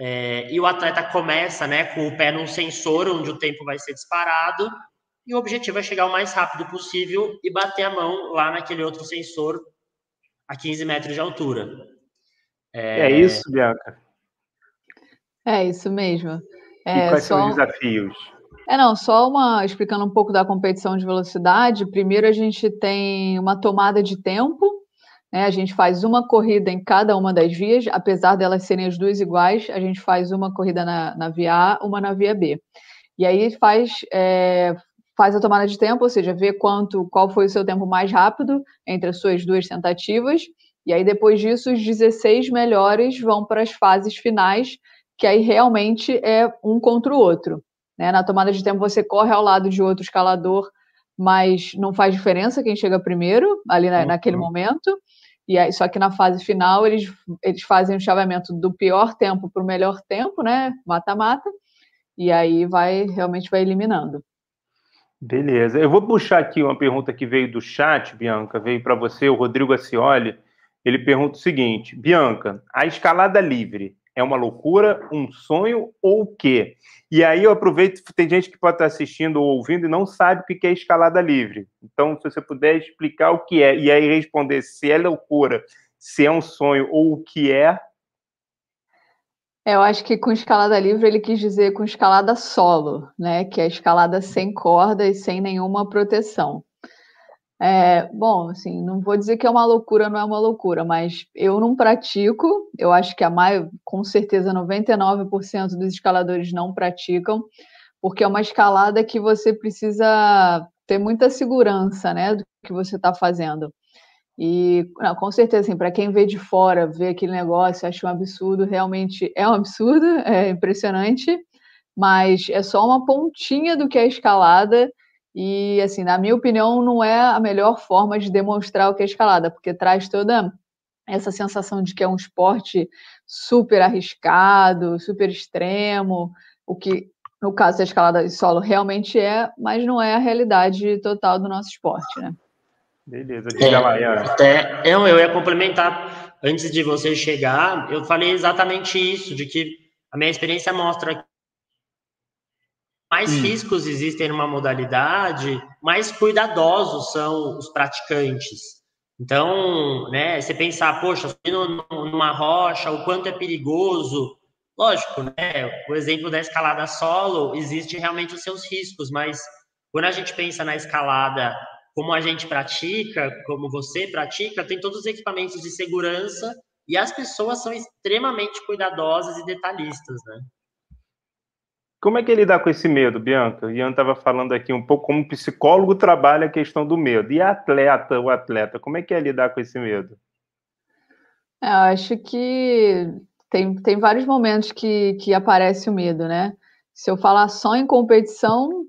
é, e o atleta começa né, com o pé num sensor onde o tempo vai ser disparado, e o objetivo é chegar o mais rápido possível e bater a mão lá naquele outro sensor a 15 metros de altura. É, é isso, Bianca? É isso mesmo. É, e quais só... são os desafios? É, não, só uma explicando um pouco da competição de velocidade. Primeiro a gente tem uma tomada de tempo, né? A gente faz uma corrida em cada uma das vias, apesar delas serem as duas iguais, a gente faz uma corrida na, na via A, uma na via B. E aí faz, é, faz a tomada de tempo, ou seja, vê quanto, qual foi o seu tempo mais rápido entre as suas duas tentativas. E aí, depois disso, os 16 melhores vão para as fases finais, que aí realmente é um contra o outro. Né? Na tomada de tempo, você corre ao lado de outro escalador, mas não faz diferença quem chega primeiro, ali na, uhum. naquele momento. E aí, só que na fase final, eles, eles fazem o chaveamento do pior tempo para o melhor tempo, né? Mata-mata. E aí vai realmente vai eliminando. Beleza. Eu vou puxar aqui uma pergunta que veio do chat, Bianca, veio para você, o Rodrigo Acioli. Ele pergunta o seguinte: Bianca, a escalada livre é uma loucura, um sonho ou o quê? E aí eu aproveito, tem gente que pode estar assistindo ou ouvindo e não sabe o que é escalada livre. Então, se você puder explicar o que é, e aí responder se é loucura, se é um sonho ou o que é. é eu acho que com escalada livre ele quis dizer com escalada solo, né? Que é escalada sem corda e sem nenhuma proteção. É, bom, assim, não vou dizer que é uma loucura, não é uma loucura, mas eu não pratico. Eu acho que a maio, com certeza 99% dos escaladores não praticam, porque é uma escalada que você precisa ter muita segurança, né, do que você está fazendo. E não, com certeza, assim, para quem vê de fora, vê aquele negócio, acha um absurdo, realmente é um absurdo, é impressionante, mas é só uma pontinha do que é escalada e, assim, na minha opinião, não é a melhor forma de demonstrar o que é escalada, porque traz toda essa sensação de que é um esporte super arriscado, super extremo, o que, no caso da escalada de solo, realmente é, mas não é a realidade total do nosso esporte, né? Beleza, diga é, lá, Ian. Até, eu, eu ia complementar, antes de você chegar, eu falei exatamente isso, de que a minha experiência mostra mais hum. riscos existem numa modalidade, mais cuidadosos são os praticantes. Então, né, você pensar, poxa, numa rocha, o quanto é perigoso. Lógico, né? O exemplo da escalada solo, existe realmente os seus riscos, mas quando a gente pensa na escalada como a gente pratica, como você pratica, tem todos os equipamentos de segurança e as pessoas são extremamente cuidadosas e detalhistas, né? Como é que ele dá com esse medo, Bianca? O Ian estava falando aqui um pouco como psicólogo trabalha a questão do medo. E atleta, o atleta, como é que é lidar com esse medo? É, eu acho que tem, tem vários momentos que, que aparece o medo, né? Se eu falar só em competição,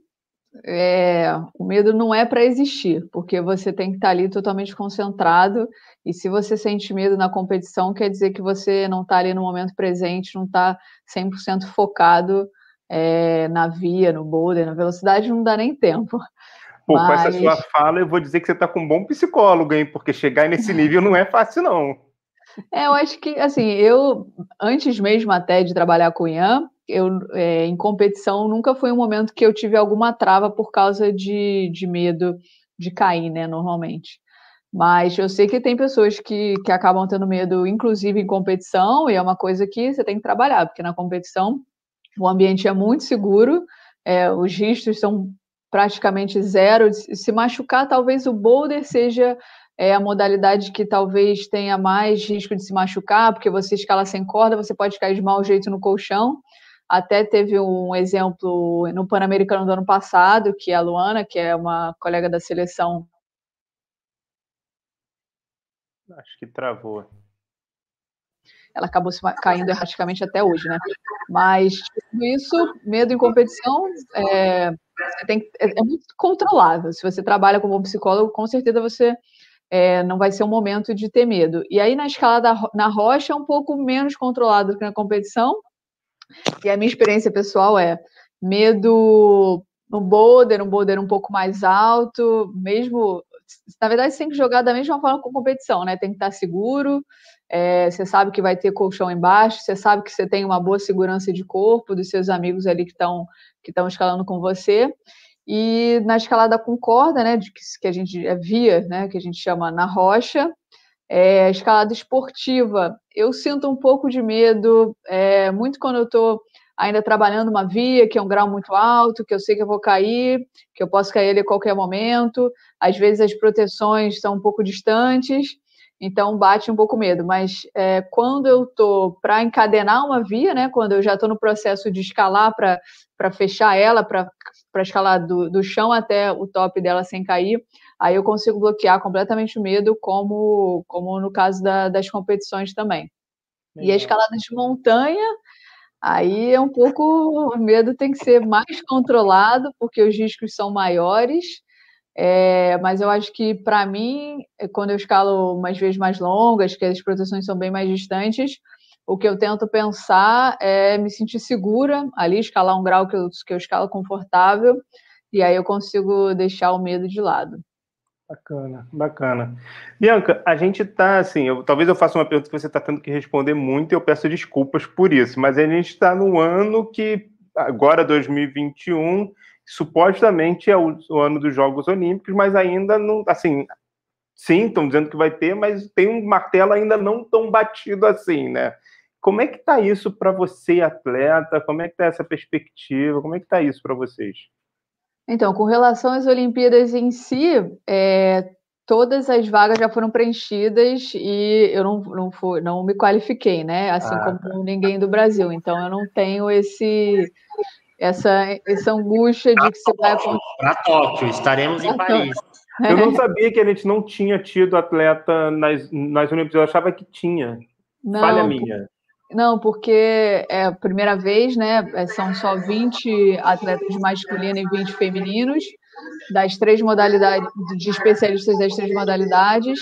é, o medo não é para existir, porque você tem que estar ali totalmente concentrado. E se você sente medo na competição, quer dizer que você não está ali no momento presente, não está 100% focado é, na via, no boulder, na velocidade, não dá nem tempo. Pô, Mas... com essa sua fala, eu vou dizer que você está com um bom psicólogo, hein? Porque chegar nesse nível não é fácil, não. É, eu acho que, assim, eu, antes mesmo até de trabalhar com o Ian, eu, é, em competição, nunca foi um momento que eu tive alguma trava por causa de, de medo de cair, né, normalmente. Mas eu sei que tem pessoas que, que acabam tendo medo, inclusive em competição, e é uma coisa que você tem que trabalhar, porque na competição o ambiente é muito seguro, é, os riscos são praticamente zero. Se machucar, talvez o boulder seja é, a modalidade que talvez tenha mais risco de se machucar, porque você escala sem corda, você pode cair de mau jeito no colchão. Até teve um exemplo no Pan-Americano do ano passado, que é a Luana, que é uma colega da seleção. Acho que travou ela acabou caindo erraticamente até hoje, né? Mas tudo isso, medo em competição, é, tem, é, é, muito controlável. Se você trabalha como psicólogo, com certeza você é, não vai ser um momento de ter medo. E aí na escalada na rocha é um pouco menos controlado do que na competição, E a minha experiência pessoal é medo no boulder, um boulder um pouco mais alto, mesmo. Na verdade, você tem que jogar da mesma forma com competição, né? Tem que estar seguro, é, você sabe que vai ter colchão embaixo, você sabe que você tem uma boa segurança de corpo dos seus amigos ali que estão que escalando com você. E na escalada com corda, né, de que, que a gente é via, né, que a gente chama na rocha, é, escalada esportiva, eu sinto um pouco de medo, é, muito quando eu estou ainda trabalhando uma via, que é um grau muito alto, que eu sei que eu vou cair, que eu posso cair ali a qualquer momento. Às vezes as proteções estão um pouco distantes, então bate um pouco medo. Mas é, quando eu estou para encadenar uma via, né, quando eu já estou no processo de escalar para fechar ela, para escalar do, do chão até o top dela sem cair, aí eu consigo bloquear completamente o medo, como, como no caso da, das competições também. Legal. E a escalada de montanha, aí é um pouco. O medo tem que ser mais controlado, porque os riscos são maiores. É, mas eu acho que, para mim, é quando eu escalo umas vezes mais longas, que as proteções são bem mais distantes, o que eu tento pensar é me sentir segura ali, escalar um grau que eu, que eu escalo confortável, e aí eu consigo deixar o medo de lado. Bacana, bacana. Bianca, a gente está assim, eu, talvez eu faça uma pergunta que você está tendo que responder muito e eu peço desculpas por isso, mas a gente está no ano que, agora 2021, supostamente é o, o, ano dos Jogos Olímpicos, mas ainda não, assim, sim, estão dizendo que vai ter, mas tem um martelo ainda não tão batido assim, né? Como é que está isso para você, atleta? Como é que está essa perspectiva? Como é que está isso para vocês? Então, com relação às Olimpíadas em si, é, todas as vagas já foram preenchidas e eu não, não, não me qualifiquei, né? Assim ah. como tá. ninguém do Brasil. Então, eu não tenho esse essa, essa angústia de que se vai. Para Tóquio, estaremos em Paris. Eu não sabia que a gente não tinha tido atleta nas, nas Olimpíadas, eu achava que tinha. Não, Falha minha. Não, porque é a primeira vez, né? É, são só 20 atletas masculinos e 20 femininos, das três modalidades, de especialistas das três modalidades.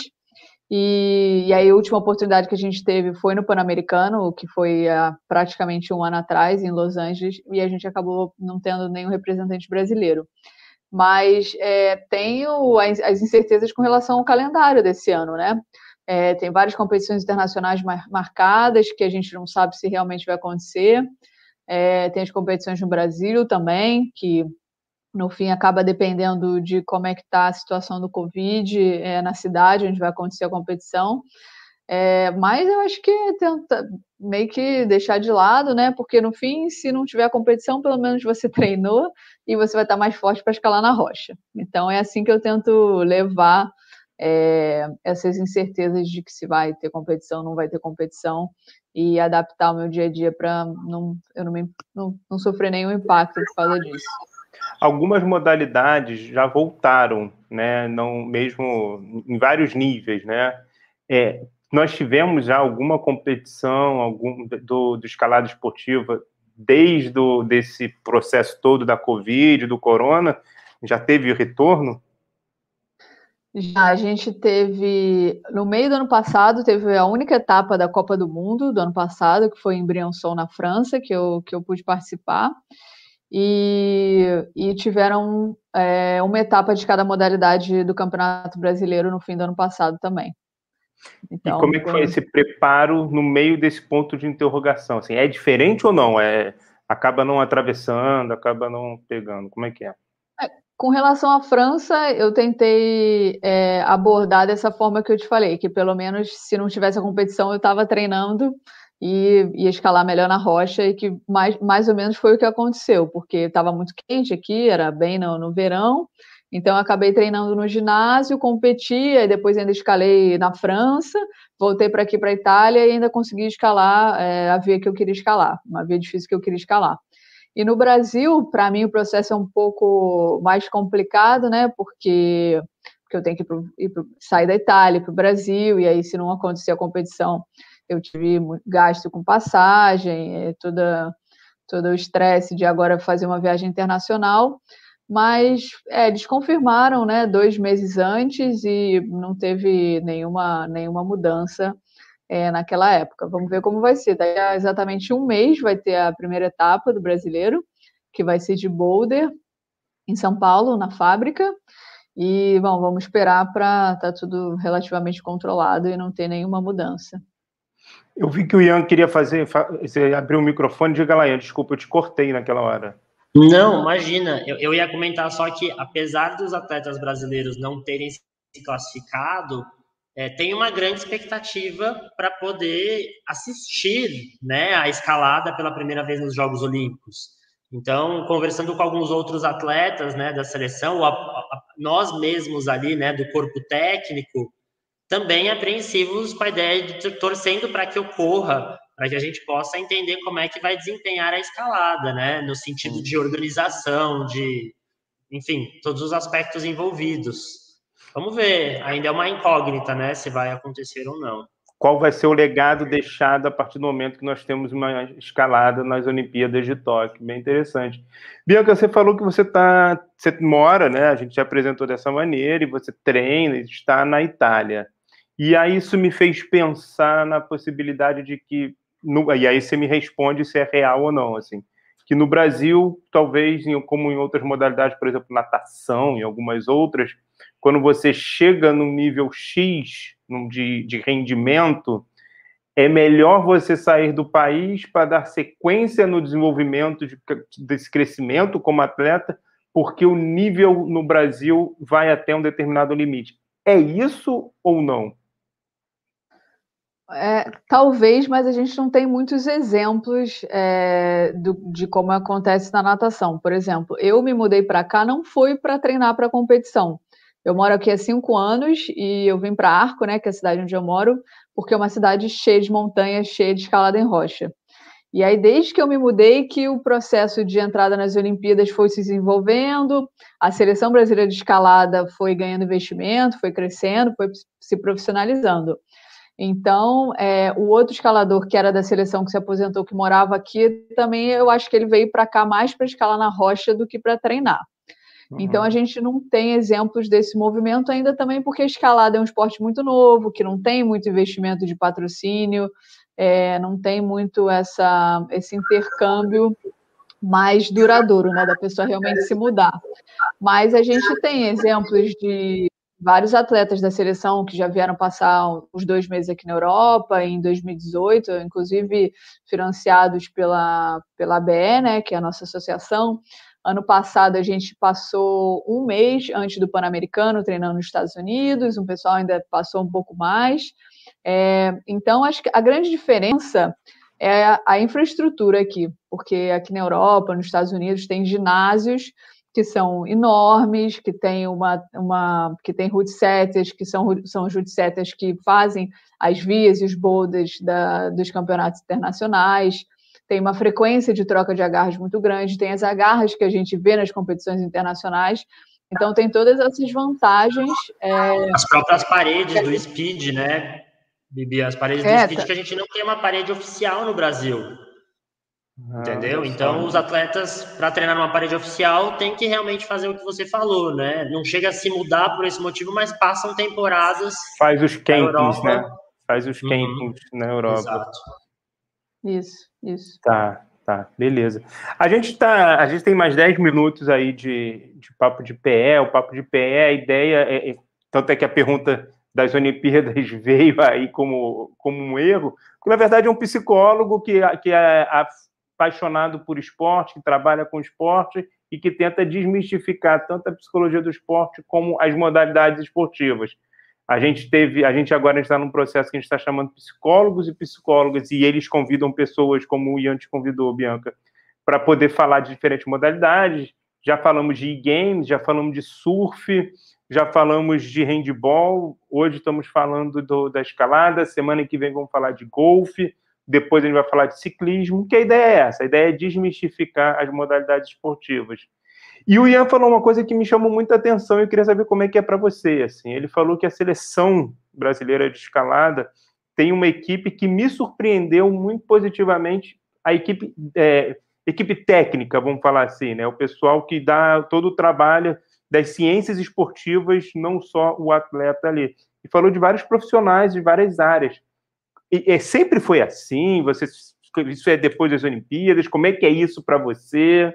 E, e aí a última oportunidade que a gente teve foi no Pan-Americano, que foi há praticamente um ano atrás, em Los Angeles, e a gente acabou não tendo nenhum representante brasileiro. Mas é, tenho as, as incertezas com relação ao calendário desse ano, né? É, tem várias competições internacionais marcadas que a gente não sabe se realmente vai acontecer. É, tem as competições no Brasil também, que no fim acaba dependendo de como é que está a situação do Covid é, na cidade onde vai acontecer a competição. É, mas eu acho que tenta meio que deixar de lado, né? Porque no fim, se não tiver competição, pelo menos você treinou e você vai estar mais forte para escalar na rocha. Então é assim que eu tento levar é, essas incertezas de que se vai ter competição, não vai ter competição, e adaptar o meu dia a dia para não, eu não, me, não, não sofrer nenhum impacto por causa disso. Algumas modalidades já voltaram, né? Não mesmo em vários níveis, né? É, nós tivemos já alguma competição algum do, do escalado esportiva desde o, desse processo todo da Covid, do corona, já teve retorno? Já a gente teve, no meio do ano passado, teve a única etapa da Copa do Mundo do ano passado, que foi em Briançon, na França, que eu, que eu pude participar. E, e tiveram é, uma etapa de cada modalidade do Campeonato Brasileiro no fim do ano passado também. Então, e como é que foi esse preparo no meio desse ponto de interrogação? Assim, é diferente ou não? É, acaba não atravessando, acaba não pegando? Como é que é? Com relação à França, eu tentei é, abordar dessa forma que eu te falei, que pelo menos se não tivesse a competição, eu estava treinando e ia escalar melhor na rocha, e que mais, mais ou menos foi o que aconteceu, porque estava muito quente aqui, era bem no, no verão, então acabei treinando no ginásio, competi, e depois ainda escalei na França, voltei para aqui para a Itália e ainda consegui escalar é, a via que eu queria escalar, uma via difícil que eu queria escalar. E no Brasil, para mim, o processo é um pouco mais complicado, né? Porque, porque eu tenho que ir, pro, ir pro, sair da Itália para o Brasil, e aí, se não acontecer a competição, eu tive gasto com passagem, é, toda, todo o estresse de agora fazer uma viagem internacional. Mas é, eles confirmaram, né, dois meses antes e não teve nenhuma, nenhuma mudança é, naquela época. Vamos ver como vai ser. Daqui a exatamente um mês vai ter a primeira etapa do brasileiro, que vai ser de boulder, em São Paulo, na fábrica. E, bom, vamos esperar para estar tá tudo relativamente controlado e não ter nenhuma mudança. Eu vi que o Ian queria fazer. Você abriu o microfone, diga lá, Ian, desculpa, eu te cortei naquela hora. Não, imagina. Eu, eu ia comentar só que, apesar dos atletas brasileiros não terem se classificado, é, tem uma grande expectativa para poder assistir né, a escalada pela primeira vez nos Jogos Olímpicos. Então, conversando com alguns outros atletas né, da seleção, a, a, nós mesmos ali, né, do corpo técnico, também apreensivos com a ideia de torcendo para que ocorra, para que a gente possa entender como é que vai desempenhar a escalada, né, no sentido de organização, de, enfim, todos os aspectos envolvidos. Vamos ver, ainda é uma incógnita, né, se vai acontecer ou não. Qual vai ser o legado deixado a partir do momento que nós temos uma escalada nas Olimpíadas de Tóquio? Bem interessante. Bianca, você falou que você tá, você mora, né? A gente te apresentou dessa maneira e você treina, está na Itália. E aí isso me fez pensar na possibilidade de que, no, e aí você me responde se é real ou não, assim, que no Brasil, talvez, como em outras modalidades, por exemplo, natação e algumas outras, quando você chega no nível X de, de rendimento, é melhor você sair do país para dar sequência no desenvolvimento de, desse crescimento como atleta, porque o nível no Brasil vai até um determinado limite. É isso ou não? É, talvez, mas a gente não tem muitos exemplos é, do, de como acontece na natação. Por exemplo, eu me mudei para cá não foi para treinar para competição. Eu moro aqui há cinco anos e eu vim para Arco, né, que é a cidade onde eu moro, porque é uma cidade cheia de montanhas, cheia de escalada em rocha. E aí, desde que eu me mudei, que o processo de entrada nas Olimpíadas foi se desenvolvendo, a seleção brasileira de escalada foi ganhando investimento, foi crescendo, foi se profissionalizando. Então, é, o outro escalador que era da seleção que se aposentou, que morava aqui, também eu acho que ele veio para cá mais para escalar na rocha do que para treinar. Então a gente não tem exemplos desse movimento ainda também porque a escalada é um esporte muito novo, que não tem muito investimento de patrocínio, é, não tem muito essa, esse intercâmbio mais duradouro, né, da pessoa realmente se mudar. Mas a gente tem exemplos de vários atletas da seleção que já vieram passar os dois meses aqui na Europa, em 2018, inclusive financiados pela, pela ABE, né, que é a nossa associação, Ano passado a gente passou um mês antes do Pan-Americano treinando nos Estados Unidos, um pessoal ainda passou um pouco mais. É, então, acho que a grande diferença é a infraestrutura aqui, porque aqui na Europa, nos Estados Unidos, tem ginásios que são enormes, que tem uma, uma que tem route setters, que são, são setters que fazem as vias e os boulders da, dos campeonatos internacionais tem uma frequência de troca de agarras muito grande, tem as agarras que a gente vê nas competições internacionais. Então, tem todas essas vantagens. É... As próprias paredes do speed, né, Bibi? As paredes é, do speed, tá... que a gente não tem uma parede oficial no Brasil. Ah, entendeu? Então, os atletas, para treinar numa parede oficial, tem que realmente fazer o que você falou, né? Não chega a se mudar por esse motivo, mas passam temporadas. Faz os campings, né? Faz os uhum. campings uhum. na Europa. Exato. Isso, isso. Tá, tá, beleza. A gente tá, a gente tem mais 10 minutos aí de, de papo de PE. O papo de PE, a ideia é, é tanto é que a pergunta das Olimpíadas veio aí como, como um erro, porque na verdade é um psicólogo que, que é apaixonado por esporte, que trabalha com esporte e que tenta desmistificar tanto a psicologia do esporte como as modalidades esportivas. A gente teve, a gente agora está num processo que a gente está chamando psicólogos e psicólogas, e eles convidam pessoas como o Ian te convidou, Bianca, para poder falar de diferentes modalidades. Já falamos de e-games, já falamos de surf, já falamos de handball, hoje estamos falando do, da escalada, semana que vem vamos falar de golfe, depois a gente vai falar de ciclismo, que a ideia é essa, a ideia é desmistificar as modalidades esportivas. E o Ian falou uma coisa que me chamou muita atenção e eu queria saber como é que é para você. Assim, ele falou que a seleção brasileira de escalada tem uma equipe que me surpreendeu muito positivamente, a equipe, é, equipe técnica, vamos falar assim, né? O pessoal que dá todo o trabalho das ciências esportivas, não só o atleta ali. E falou de vários profissionais de várias áreas. É, sempre foi assim? Você isso é depois das Olimpíadas? Como é que é isso para você?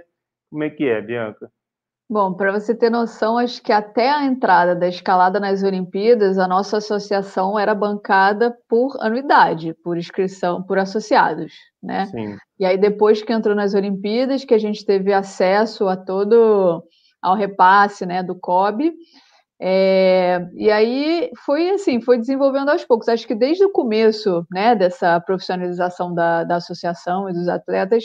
Como é que é, Bianca? Bom, para você ter noção, acho que até a entrada da escalada nas Olimpíadas, a nossa associação era bancada por anuidade, por inscrição, por associados, né? Sim. E aí depois que entrou nas Olimpíadas, que a gente teve acesso a todo ao repasse, né, do COB, é, e aí foi assim, foi desenvolvendo aos poucos. Acho que desde o começo, né, dessa profissionalização da, da associação e dos atletas,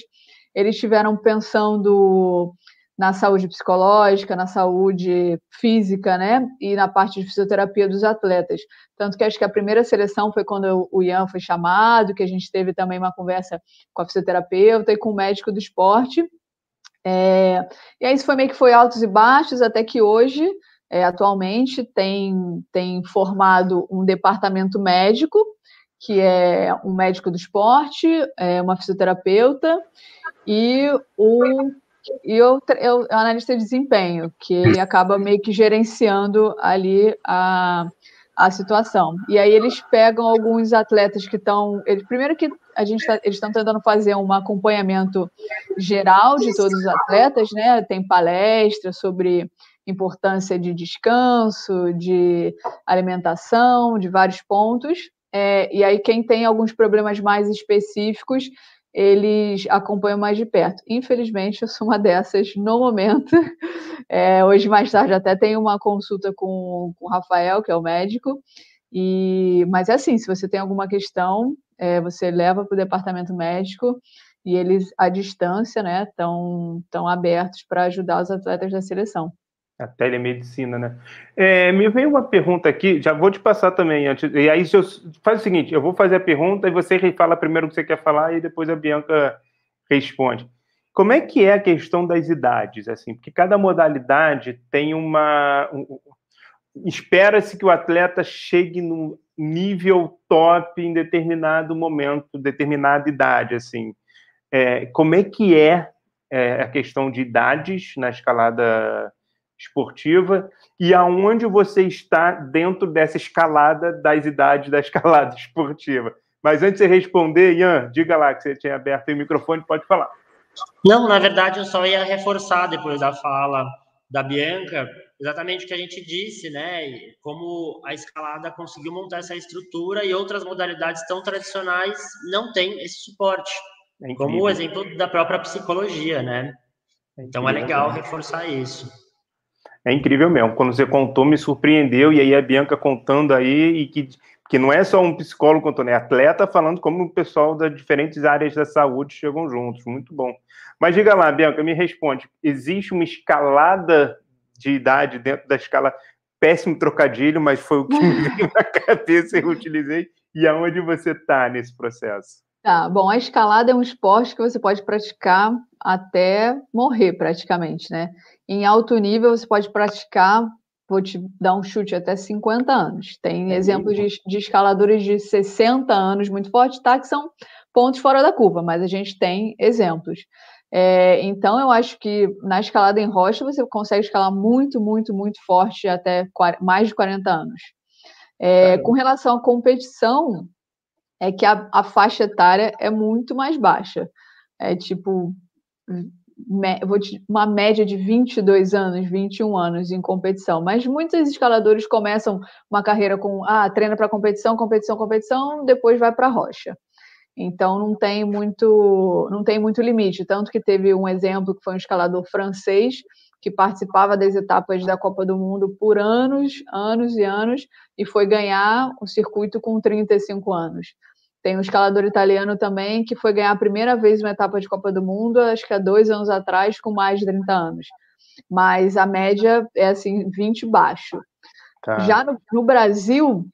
eles tiveram pensando na saúde psicológica, na saúde física, né? E na parte de fisioterapia dos atletas. Tanto que acho que a primeira seleção foi quando o Ian foi chamado, que a gente teve também uma conversa com a fisioterapeuta e com o médico do esporte. É, e aí isso foi meio que foi altos e baixos, até que hoje, é, atualmente, tem, tem formado um departamento médico, que é um médico do esporte, é uma fisioterapeuta e o e o, o analista de desempenho, que ele acaba meio que gerenciando ali a, a situação. E aí eles pegam alguns atletas que estão. Primeiro que a gente tá, eles estão tentando fazer um acompanhamento geral de todos os atletas, né? Tem palestra sobre importância de descanso, de alimentação, de vários pontos. É, e aí, quem tem alguns problemas mais específicos eles acompanham mais de perto. Infelizmente, eu sou uma dessas no momento. É, hoje, mais tarde, até tenho uma consulta com, com o Rafael, que é o médico. E, mas é assim: se você tem alguma questão, é, você leva para o departamento médico e eles, à distância, né, estão abertos para ajudar os atletas da seleção. A telemedicina, né? É, me veio uma pergunta aqui, já vou te passar também. Antes, e aí, eu, faz o seguinte: eu vou fazer a pergunta e você fala primeiro o que você quer falar e depois a Bianca responde. Como é que é a questão das idades? assim? Porque cada modalidade tem uma. Um, Espera-se que o atleta chegue no nível top em determinado momento, determinada idade. assim. É, como é que é, é a questão de idades na escalada esportiva e aonde você está dentro dessa escalada das idades da escalada esportiva. Mas antes de você responder, Ian, diga lá que você tinha aberto o microfone, pode falar. Não, na verdade, eu só ia reforçar depois da fala da Bianca exatamente o que a gente disse, né? Como a escalada conseguiu montar essa estrutura e outras modalidades tão tradicionais não têm esse suporte. É como o exemplo da própria psicologia, né? É então é legal reforçar isso. É incrível mesmo. Quando você contou, me surpreendeu. E aí a Bianca contando aí, e que, que não é só um psicólogo contando, é atleta falando como o pessoal das diferentes áreas da saúde chegam juntos. Muito bom. Mas diga lá, Bianca, me responde. Existe uma escalada de idade dentro da escala? Péssimo trocadilho, mas foi o que me veio na cabeça e eu utilizei. E aonde você está nesse processo? Tá, bom, a escalada é um esporte que você pode praticar até morrer, praticamente, né? Em alto nível, você pode praticar, vou te dar um chute, até 50 anos. Tem é exemplos de, de, escaladores de 60 anos muito fortes, tá? Que são pontos fora da curva, mas a gente tem exemplos. É, então, eu acho que na escalada em rocha você consegue escalar muito, muito, muito forte até mais de 40 anos. É, com relação à competição, é que a, a, faixa etária é muito mais baixa. É tipo uma média de 22 anos, 21 anos em competição. Mas muitos escaladores começam uma carreira com, ah, treina para competição, competição, competição, depois vai para a rocha. Então não tem muito, não tem muito limite. Tanto que teve um exemplo que foi um escalador francês que participava das etapas da Copa do Mundo por anos, anos e anos, e foi ganhar o circuito com 35 anos. Tem um escalador italiano também que foi ganhar a primeira vez uma etapa de Copa do Mundo, acho que há dois anos atrás, com mais de 30 anos. Mas a média é assim, 20 baixo. Tá. Já no, no Brasil,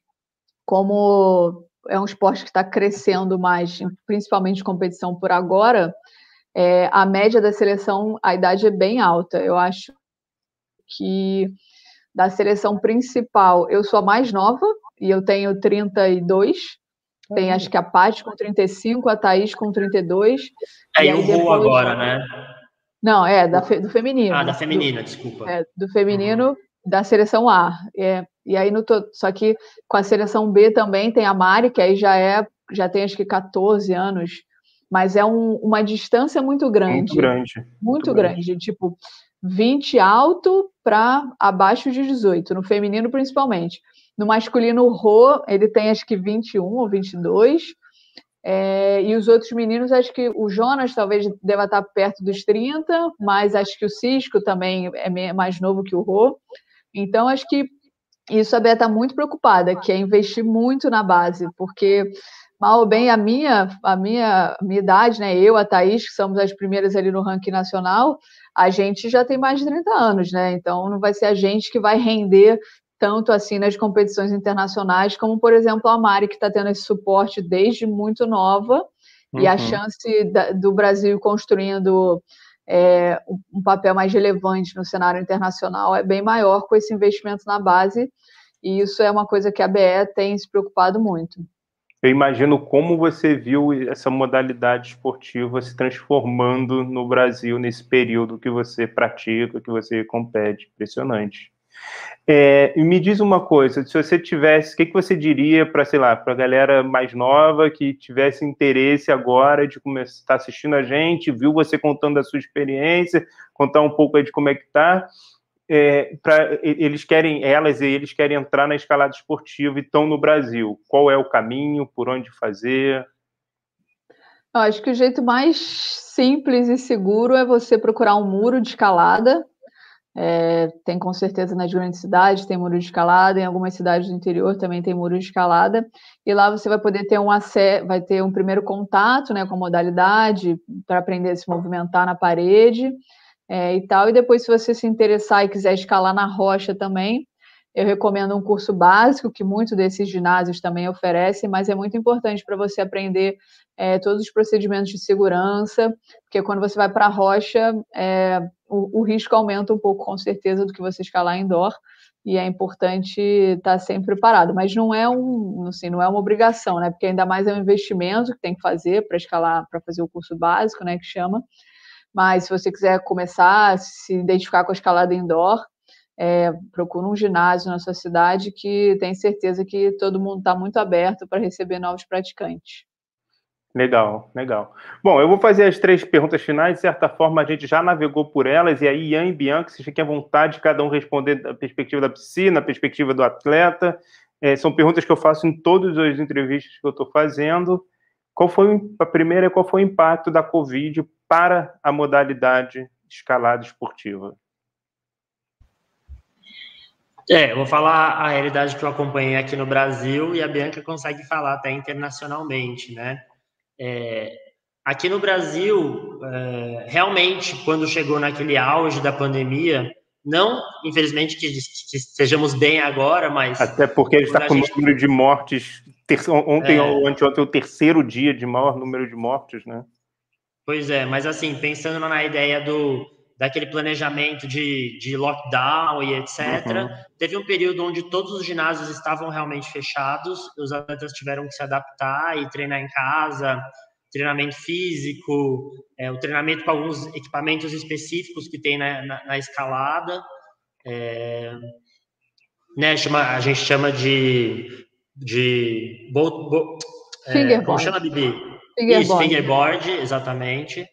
como é um esporte que está crescendo mais, principalmente competição por agora, é, a média da seleção, a idade é bem alta. Eu acho que da seleção principal, eu sou a mais nova e eu tenho 32, tem acho que a Paty com 35, a Thaís com 32. É, e o Ru agora, né? Não, é da, do feminino. Ah, da feminina, do, desculpa. É, do feminino uhum. da seleção A. É, e aí no só que com a seleção B também tem a Mari, que aí já é já tem acho que 14 anos, mas é um, uma distância muito grande. Muito grande. Muito, muito grande. grande. Tipo, 20 alto para abaixo de 18, no feminino principalmente. No masculino, o Rô, ele tem acho que 21 ou 22. É, e os outros meninos, acho que o Jonas talvez deva estar perto dos 30, mas acho que o Cisco também é mais novo que o Rô. Então, acho que isso a Bia está muito preocupada, que é investir muito na base, porque mal ou bem a minha, a minha, a minha idade, né? Eu, a Thaís, que somos as primeiras ali no ranking nacional, a gente já tem mais de 30 anos, né? Então não vai ser a gente que vai render tanto assim nas competições internacionais, como, por exemplo, a Mari, que está tendo esse suporte desde muito nova, uhum. e a uhum. chance da, do Brasil construindo é, um papel mais relevante no cenário internacional é bem maior com esse investimento na base, e isso é uma coisa que a BE tem se preocupado muito. Eu imagino como você viu essa modalidade esportiva se transformando no Brasil nesse período que você pratica, que você compete. Impressionante. É, me diz uma coisa, se você tivesse, o que, que você diria para, sei lá, para a galera mais nova que tivesse interesse agora de começar estar assistindo a gente, viu você contando a sua experiência, contar um pouco aí de como é que tá, é, para eles querem, elas e eles querem entrar na escalada esportiva e estão no Brasil. Qual é o caminho, por onde fazer? Eu acho que o jeito mais simples e seguro é você procurar um muro de escalada é, tem com certeza nas grandes cidades, tem muro de escalada, em algumas cidades do interior também tem muro de escalada, e lá você vai poder ter um acesso, vai ter um primeiro contato né, com a modalidade, para aprender a se movimentar na parede é, e tal, e depois, se você se interessar e quiser escalar na rocha também, eu recomendo um curso básico que muitos desses ginásios também oferecem, mas é muito importante para você aprender é, todos os procedimentos de segurança, porque quando você vai para a rocha, é, o, o, risco aumenta um pouco, com certeza, do que você escalar indoor, e é importante estar tá sempre preparado. Mas não é um, assim, não é uma obrigação, né? Porque ainda mais é um investimento que tem que fazer para escalar, para fazer o curso básico, né? Que chama. Mas se você quiser começar se identificar com a escalada indoor, é, procura um ginásio na sua cidade que tem certeza que todo mundo está muito aberto para receber novos praticantes. Legal, legal. Bom, eu vou fazer as três perguntas finais, de certa forma a gente já navegou por elas, e aí Ian e Bianca, vocês fiquem à vontade, cada um responder da perspectiva da piscina, da perspectiva do atleta. É, são perguntas que eu faço em todas as entrevistas que eu estou fazendo. Qual foi a primeira? Qual foi o impacto da Covid para a modalidade escalada esportiva? É, eu vou falar a realidade que eu acompanhei aqui no Brasil e a Bianca consegue falar até internacionalmente, né? É, aqui no Brasil, é, realmente, quando chegou naquele auge da pandemia, não, infelizmente, que, que estejamos bem agora, mas. Até porque a gente está com o gente... número de mortes. Ter, ontem é... ou anteontem, o terceiro dia de maior número de mortes, né? Pois é, mas assim, pensando na ideia do, daquele planejamento de, de lockdown e etc. Uhum. Teve um período onde todos os ginásios estavam realmente fechados, os atletas tiveram que se adaptar e treinar em casa, treinamento físico, é, o treinamento com alguns equipamentos específicos que tem na, na, na escalada. É, né, chama, a gente chama de. de bo, bo, é. Como chama, Bibi? Fingerboard. Isso, fingerboard, exatamente.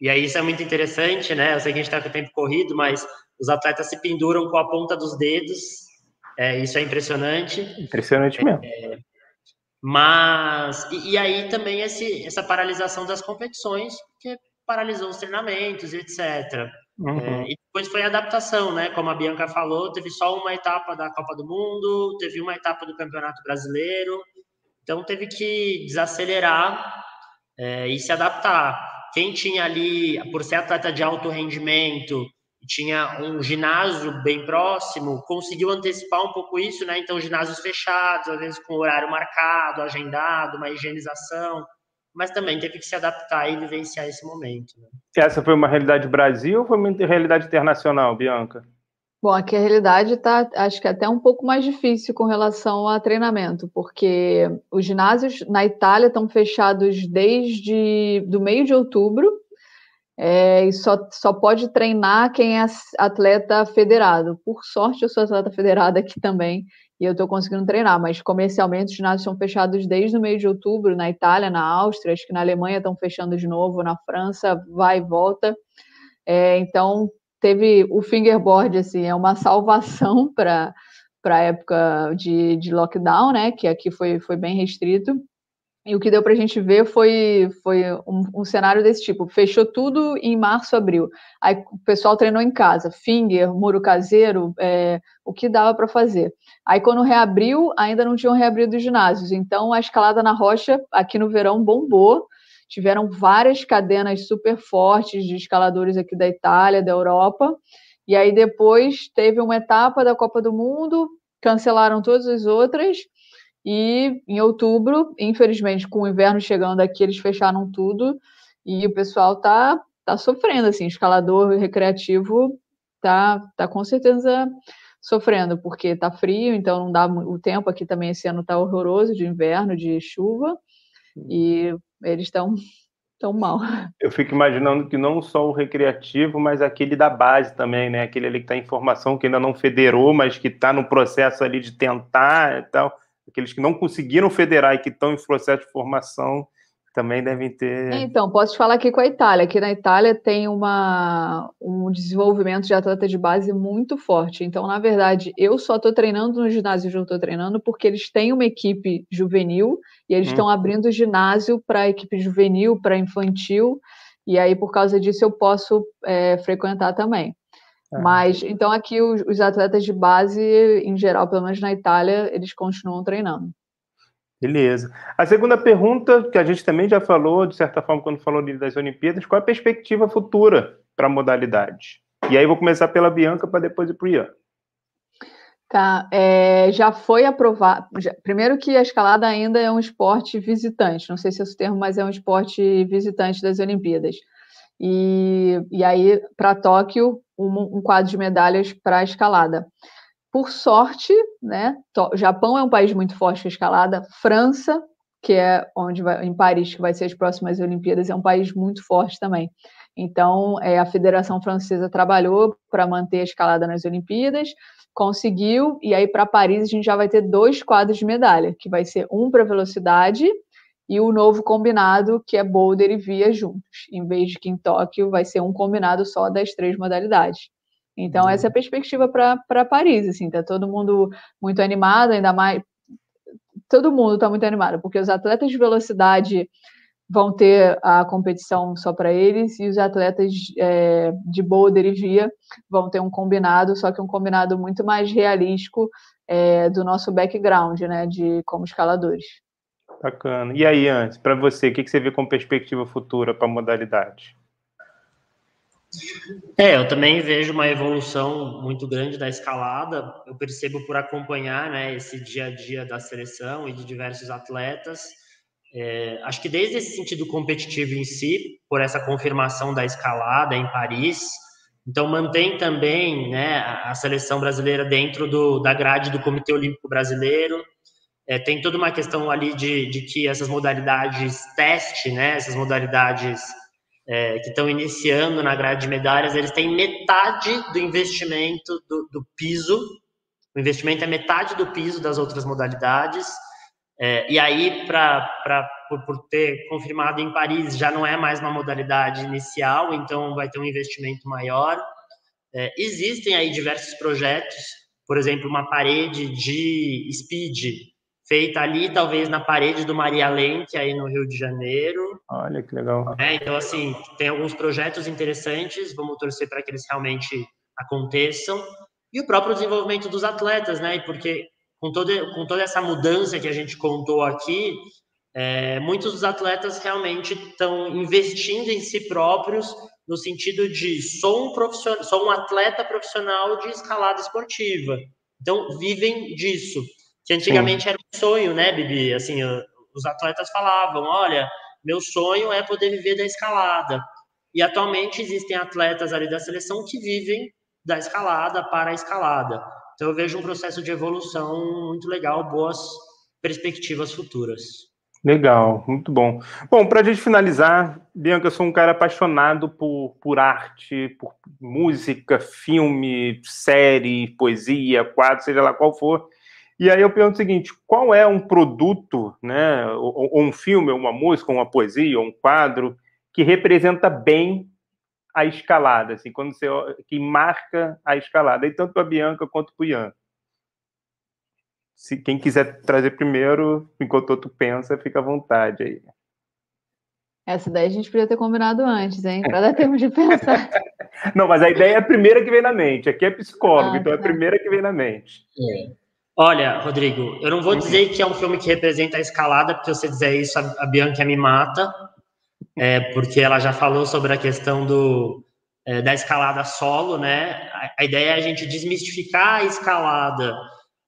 E aí isso é muito interessante, né? Eu sei que a gente está com o tempo corrido, mas os atletas se penduram com a ponta dos dedos. É, isso é impressionante. Impressionante mesmo. É, mas e, e, aí também esse, essa paralisação das competições, que paralisou os treinamentos, etc. Uhum. É, e depois foi a adaptação, né? Como a Bianca falou, teve só uma etapa da Copa do Mundo, teve uma etapa do Campeonato Brasileiro, então teve que desacelerar é, e se adaptar quem tinha ali, por ser atleta de alto rendimento, tinha um ginásio bem próximo, conseguiu antecipar um pouco isso, né? Então, ginásios fechados, às vezes com horário marcado, agendado, uma higienização, mas também teve que se adaptar e vivenciar esse momento. Né? Essa foi uma realidade Brasil ou foi uma realidade internacional, Bianca? Bom, aqui a realidade está, acho que até um pouco mais difícil com relação a treinamento, porque os ginásios na Itália estão fechados desde do meio de outubro, é, e só, só pode treinar quem é atleta federado. Por sorte, eu sou atleta federada aqui também, e eu estou conseguindo treinar, mas comercialmente os ginásios são fechados desde o mês de outubro, na Itália, na Áustria, acho que na Alemanha estão fechando de novo, na França vai e volta. É, então, teve o fingerboard, assim, é uma salvação para para a época de, de lockdown, né, que aqui foi, foi bem restrito, e o que deu para a gente ver foi, foi um, um, cenário desse tipo. Fechou tudo em março, abril. Aí o pessoal treinou em casa, finger, muro caseiro, é, o que dava para fazer. Aí quando reabriu, ainda não tinham reabrido os ginásios. Então a escalada na rocha aqui no verão bombou. Tiveram várias cadenas super fortes de escaladores aqui da Itália, da Europa. E aí depois teve uma etapa da Copa do Mundo, cancelaram todas as outras. E em outubro, infelizmente, com o inverno chegando aqui, eles fecharam tudo. E o pessoal tá, tá sofrendo, assim, escalador recreativo tá, tá com certeza sofrendo, porque tá frio, então não dá o tempo aqui também esse ano tá horroroso de inverno, de chuva, e eles estão tão mal. Eu fico imaginando que não só o recreativo, mas aquele da base também, né? Aquele ali que está em formação, que ainda não federou, mas que está no processo ali de tentar e tal aqueles que não conseguiram federar e que estão em processo de formação também devem ter. Então, posso te falar aqui com a Itália. Aqui na Itália tem uma, um desenvolvimento de atleta de base muito forte. Então, na verdade, eu só estou treinando no ginásio onde eu estou treinando porque eles têm uma equipe juvenil e eles estão hum. abrindo o ginásio para equipe juvenil, para infantil. E aí, por causa disso, eu posso é, frequentar também. É. Mas, então, aqui os, os, atletas de base, em geral, pelo menos na Itália, eles continuam treinando. Beleza. A segunda pergunta, que a gente também já falou, de certa forma, quando falou das Olimpíadas, qual é a perspectiva futura para a modalidade? E aí vou começar pela Bianca para depois ir para o Ian. Tá, é, já foi aprovado. Primeiro que a escalada ainda é um esporte visitante, não sei se é esse termo, mas é um esporte visitante das Olimpíadas. E, e aí, para Tóquio, um, um, quadro de medalhas para a escalada. Por sorte, né? Japão é um país muito forte com escalada. França, que é onde vai, em Paris, que vai ser as próximas Olimpíadas, é um país muito forte também. Então, é, a Federação Francesa trabalhou para manter a escalada nas Olimpíadas, conseguiu, e aí para Paris a gente já vai ter dois quadros de medalha, que vai ser um para velocidade e o novo combinado, que é boulder e via juntos. Em vez de que em Tóquio vai ser um combinado só das três modalidades. Então, essa é a perspectiva para Paris, assim, tá todo mundo muito animado, ainda mais. Todo mundo está muito animado, porque os atletas de velocidade vão ter a competição só para eles, e os atletas é, de boulder e via vão ter um combinado, só que um combinado muito mais realístico é, do nosso background, né, de como escaladores. Bacana. E aí, antes, para você, o que, que você vê como perspectiva futura para a modalidade? É, eu também vejo uma evolução muito grande da escalada. Eu percebo por acompanhar né, esse dia a dia da seleção e de diversos atletas. É, acho que desde esse sentido competitivo em si, por essa confirmação da escalada em Paris, então mantém também né, a seleção brasileira dentro do, da grade do Comitê Olímpico Brasileiro. É, tem toda uma questão ali de, de que essas modalidades teste, né, essas modalidades é, que estão iniciando na grade de medalhas, eles têm metade do investimento do, do piso, o investimento é metade do piso das outras modalidades, é, e aí, pra, pra, por, por ter confirmado em Paris, já não é mais uma modalidade inicial, então vai ter um investimento maior. É, existem aí diversos projetos, por exemplo, uma parede de speed feita ali, talvez na parede do Maria Lenk, aí no Rio de Janeiro. Olha que legal. É, então, assim, tem alguns projetos interessantes, vamos torcer para que eles realmente aconteçam. E o próprio desenvolvimento dos atletas, né? Porque com, todo, com toda essa mudança que a gente contou aqui, é, muitos dos atletas realmente estão investindo em si próprios no sentido de sou um profissional, sou um atleta profissional de escalada esportiva. Então vivem disso. Que antigamente Sim. era um sonho, né, Bibi? Assim, os atletas falavam: olha, meu sonho é poder viver da escalada. E atualmente existem atletas ali da seleção que vivem da escalada para a escalada. Então eu vejo um processo de evolução muito legal, boas perspectivas futuras. Legal, muito bom. Bom, para a gente finalizar, Bianca, eu sou um cara apaixonado por, por arte, por música, filme, série, poesia, quadro, seja lá qual for. E aí eu pergunto o seguinte: qual é um produto, né, ou, ou um filme, ou uma música, ou uma poesia, ou um quadro que representa bem a escalada, assim, quando você que marca a escalada, e tanto para a Bianca quanto para o Ian? se quem quiser trazer primeiro, enquanto outro pensa, fica à vontade aí. Essa daí a gente podia ter combinado antes, hein? Para dar tempo de pensar. Não, mas a ideia é a primeira que vem na mente. Aqui é psicólogo, ah, então é a tá. primeira que vem na mente. É. Olha, Rodrigo, eu não vou dizer que é um filme que representa a escalada, porque se você dizer isso, a Bianca me mata, é, porque ela já falou sobre a questão do, é, da escalada solo, né? A, a ideia é a gente desmistificar a escalada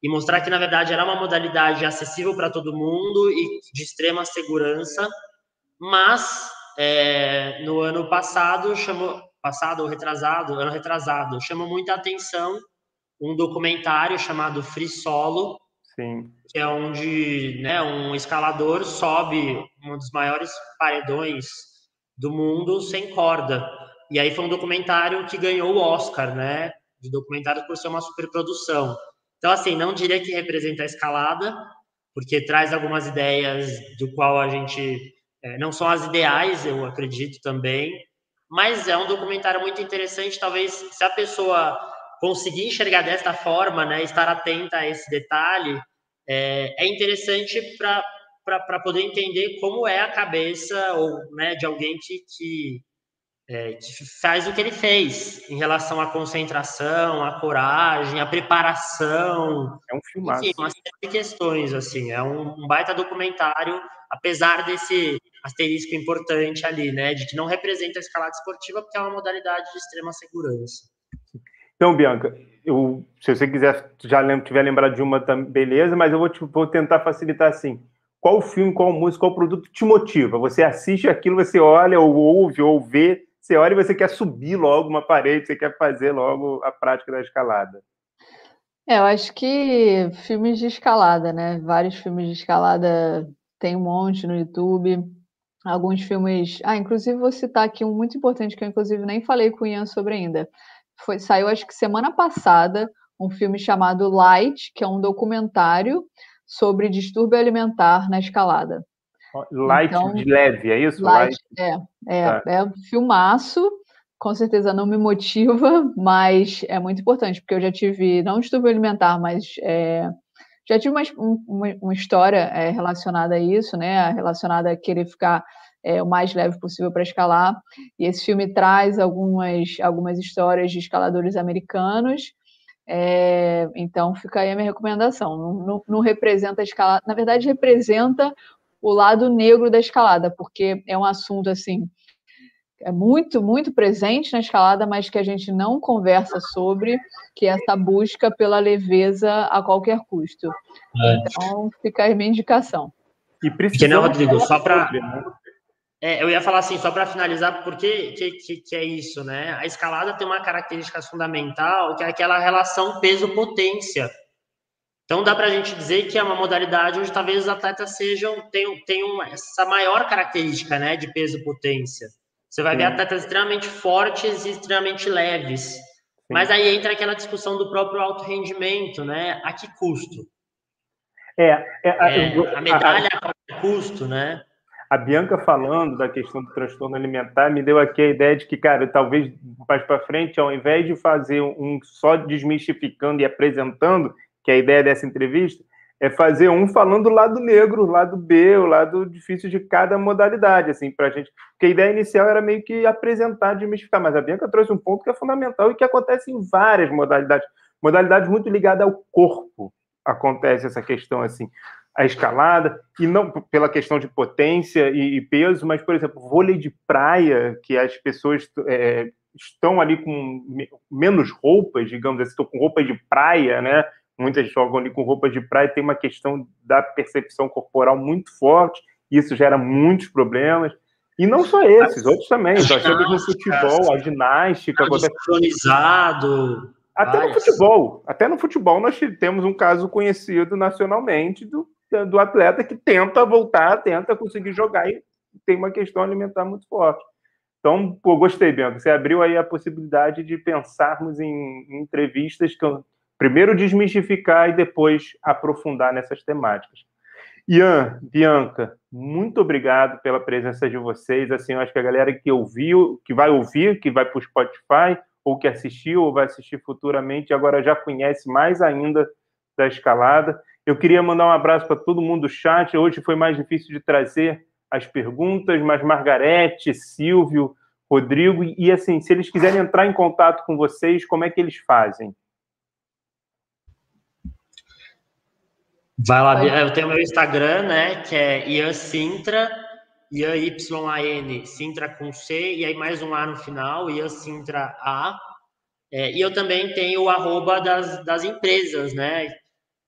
e mostrar que, na verdade, era uma modalidade acessível para todo mundo e de extrema segurança, mas é, no ano passado, chamou, passado ou retrasado, ano retrasado, chamou muita atenção um documentário chamado Free Solo, Sim. que é onde né, um escalador sobe um dos maiores paredões do mundo sem corda. E aí foi um documentário que ganhou o Oscar, né? De documentário por ser uma superprodução. Então, assim, não diria que representa a escalada, porque traz algumas ideias do qual a gente é, não são as ideais, eu acredito também, mas é um documentário muito interessante. Talvez se a pessoa conseguir enxergar desta forma, né, estar atenta a esse detalhe, é, é interessante para poder entender como é a cabeça ou né, de alguém que, que é, que faz o que ele fez em relação à concentração, à coragem, à preparação. É um filmaço. Enfim, uma série de questões, assim. É um, um, baita documentário, apesar desse asterisco importante ali, né? De que não representa a escalada esportiva, porque é uma modalidade de extrema segurança. Então, Bianca, eu, se você quiser, já tiver lembrado de uma, beleza, mas eu vou, vou tentar facilitar assim qual filme, qual música, qual produto te motiva? Você assiste aquilo, você olha, ou ouve, ou vê, você olha e você quer subir logo uma parede, você quer fazer logo a prática da escalada. É, eu acho que filmes de escalada, né? Vários filmes de escalada, tem um monte no YouTube. Alguns filmes. Ah, inclusive vou citar aqui um muito importante que eu, inclusive, nem falei com o Ian sobre ainda. Foi, saiu, acho que semana passada, um filme chamado Light, que é um documentário sobre distúrbio alimentar na escalada. Light então, de leve, é isso? Light, light. É, é, tá. é um filmaço, com certeza não me motiva, mas é muito importante, porque eu já tive, não distúrbio alimentar, mas é, já tive uma, uma, uma história é, relacionada a isso, né? Relacionada a querer ficar é, o mais leve possível para escalar. E esse filme traz algumas, algumas histórias de escaladores americanos. É, então fica aí a minha recomendação. Não, não, não representa a escalada, na verdade, representa o lado negro da escalada, porque é um assunto assim é muito, muito presente na escalada, mas que a gente não conversa sobre, que é essa busca pela leveza a qualquer custo. É. Então, fica aí minha indicação. E precisa, não, Rodrigo, só para. É, eu ia falar assim, só para finalizar, porque que, que, que, é isso, né? A escalada tem uma característica fundamental, que é aquela relação peso-potência. Então dá para a gente dizer que é uma modalidade onde talvez os atletas sejam tenham, tenham essa maior característica, né, de peso potência. Você vai Sim. ver atletas extremamente fortes e extremamente leves. Sim. Mas aí entra aquela discussão do próprio alto rendimento, né? A que custo? É, é, é a medalha a, a, a custo, né? A Bianca falando da questão do transtorno alimentar me deu aqui a ideia de que, cara, talvez mais para frente, ao invés de fazer um só desmistificando e apresentando, que é a ideia dessa entrevista, é fazer um falando do lado negro, o lado B, o lado difícil de cada modalidade, assim, para a gente. Porque a ideia inicial era meio que apresentar, desmistificar, mas a Bianca trouxe um ponto que é fundamental e que acontece em várias modalidades, modalidades muito ligadas ao corpo. Acontece essa questão, assim, a escalada, e não pela questão de potência e, e peso, mas, por exemplo, vôlei de praia, que as pessoas é, estão ali com menos roupas, digamos assim, estão com roupa de praia, né? muitas jogam ali com roupas de praia, tem uma questão da percepção corporal muito forte, isso gera muitos problemas. E não só esses, outros também. Nós temos no futebol, a ginástica. Sincronizado. Até no futebol. Até no futebol nós temos um caso conhecido nacionalmente do do atleta que tenta voltar, tenta conseguir jogar e tem uma questão alimentar muito forte. Então, pô, gostei, Bianca. Você abriu aí a possibilidade de pensarmos em, em entrevistas que primeiro desmistificar e depois aprofundar nessas temáticas. Ian, Bianca, muito obrigado pela presença de vocês. Assim, eu acho que a galera que ouviu, que vai ouvir, que vai para o Spotify, ou que assistiu, ou vai assistir futuramente, agora já conhece mais ainda da escalada. Eu queria mandar um abraço para todo mundo do chat. Hoje foi mais difícil de trazer as perguntas, mas Margarete, Silvio, Rodrigo, e assim, se eles quiserem entrar em contato com vocês, como é que eles fazem? Vai lá, eu tenho meu Instagram, né, que é Ian Sintra, Ian Y-A-N, Sintra com C, e aí mais um A no final, Ian Sintra A. É, e eu também tenho o arroba das, das empresas, né,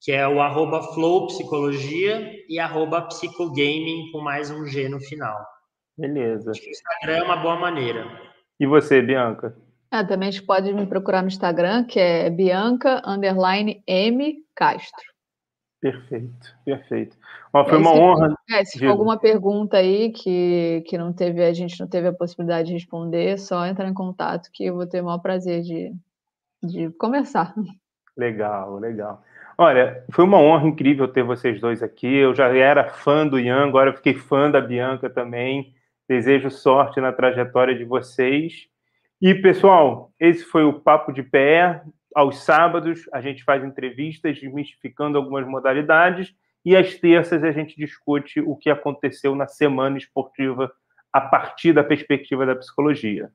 que é o arroba Flow Psicologia e arroba Psicogaming com mais um G no final. Beleza. Acho que o Instagram é uma boa maneira. E você, Bianca? Ah, também pode me procurar no Instagram, que é Bianca underline M Castro. Perfeito, perfeito. Ó, foi é, uma honra. É, se for alguma pergunta aí que, que não teve, a gente não teve a possibilidade de responder, só entrar em contato que eu vou ter o maior prazer de, de conversar. Legal, legal. Olha, foi uma honra incrível ter vocês dois aqui. Eu já era fã do Ian, agora fiquei fã da Bianca também. Desejo sorte na trajetória de vocês. E, pessoal, esse foi o Papo de Pé aos sábados a gente faz entrevistas desmistificando algumas modalidades e às terças a gente discute o que aconteceu na semana esportiva a partir da perspectiva da psicologia.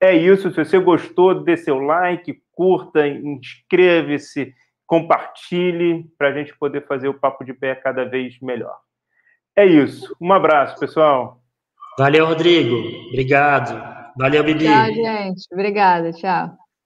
É isso. Se você gostou, dê seu like, curta, inscreve-se, compartilhe para a gente poder fazer o papo de pé cada vez melhor. É isso. Um abraço, pessoal. Valeu, Rodrigo. Obrigado. Valeu, Bibi. Tchau, gente. Obrigada. Tchau.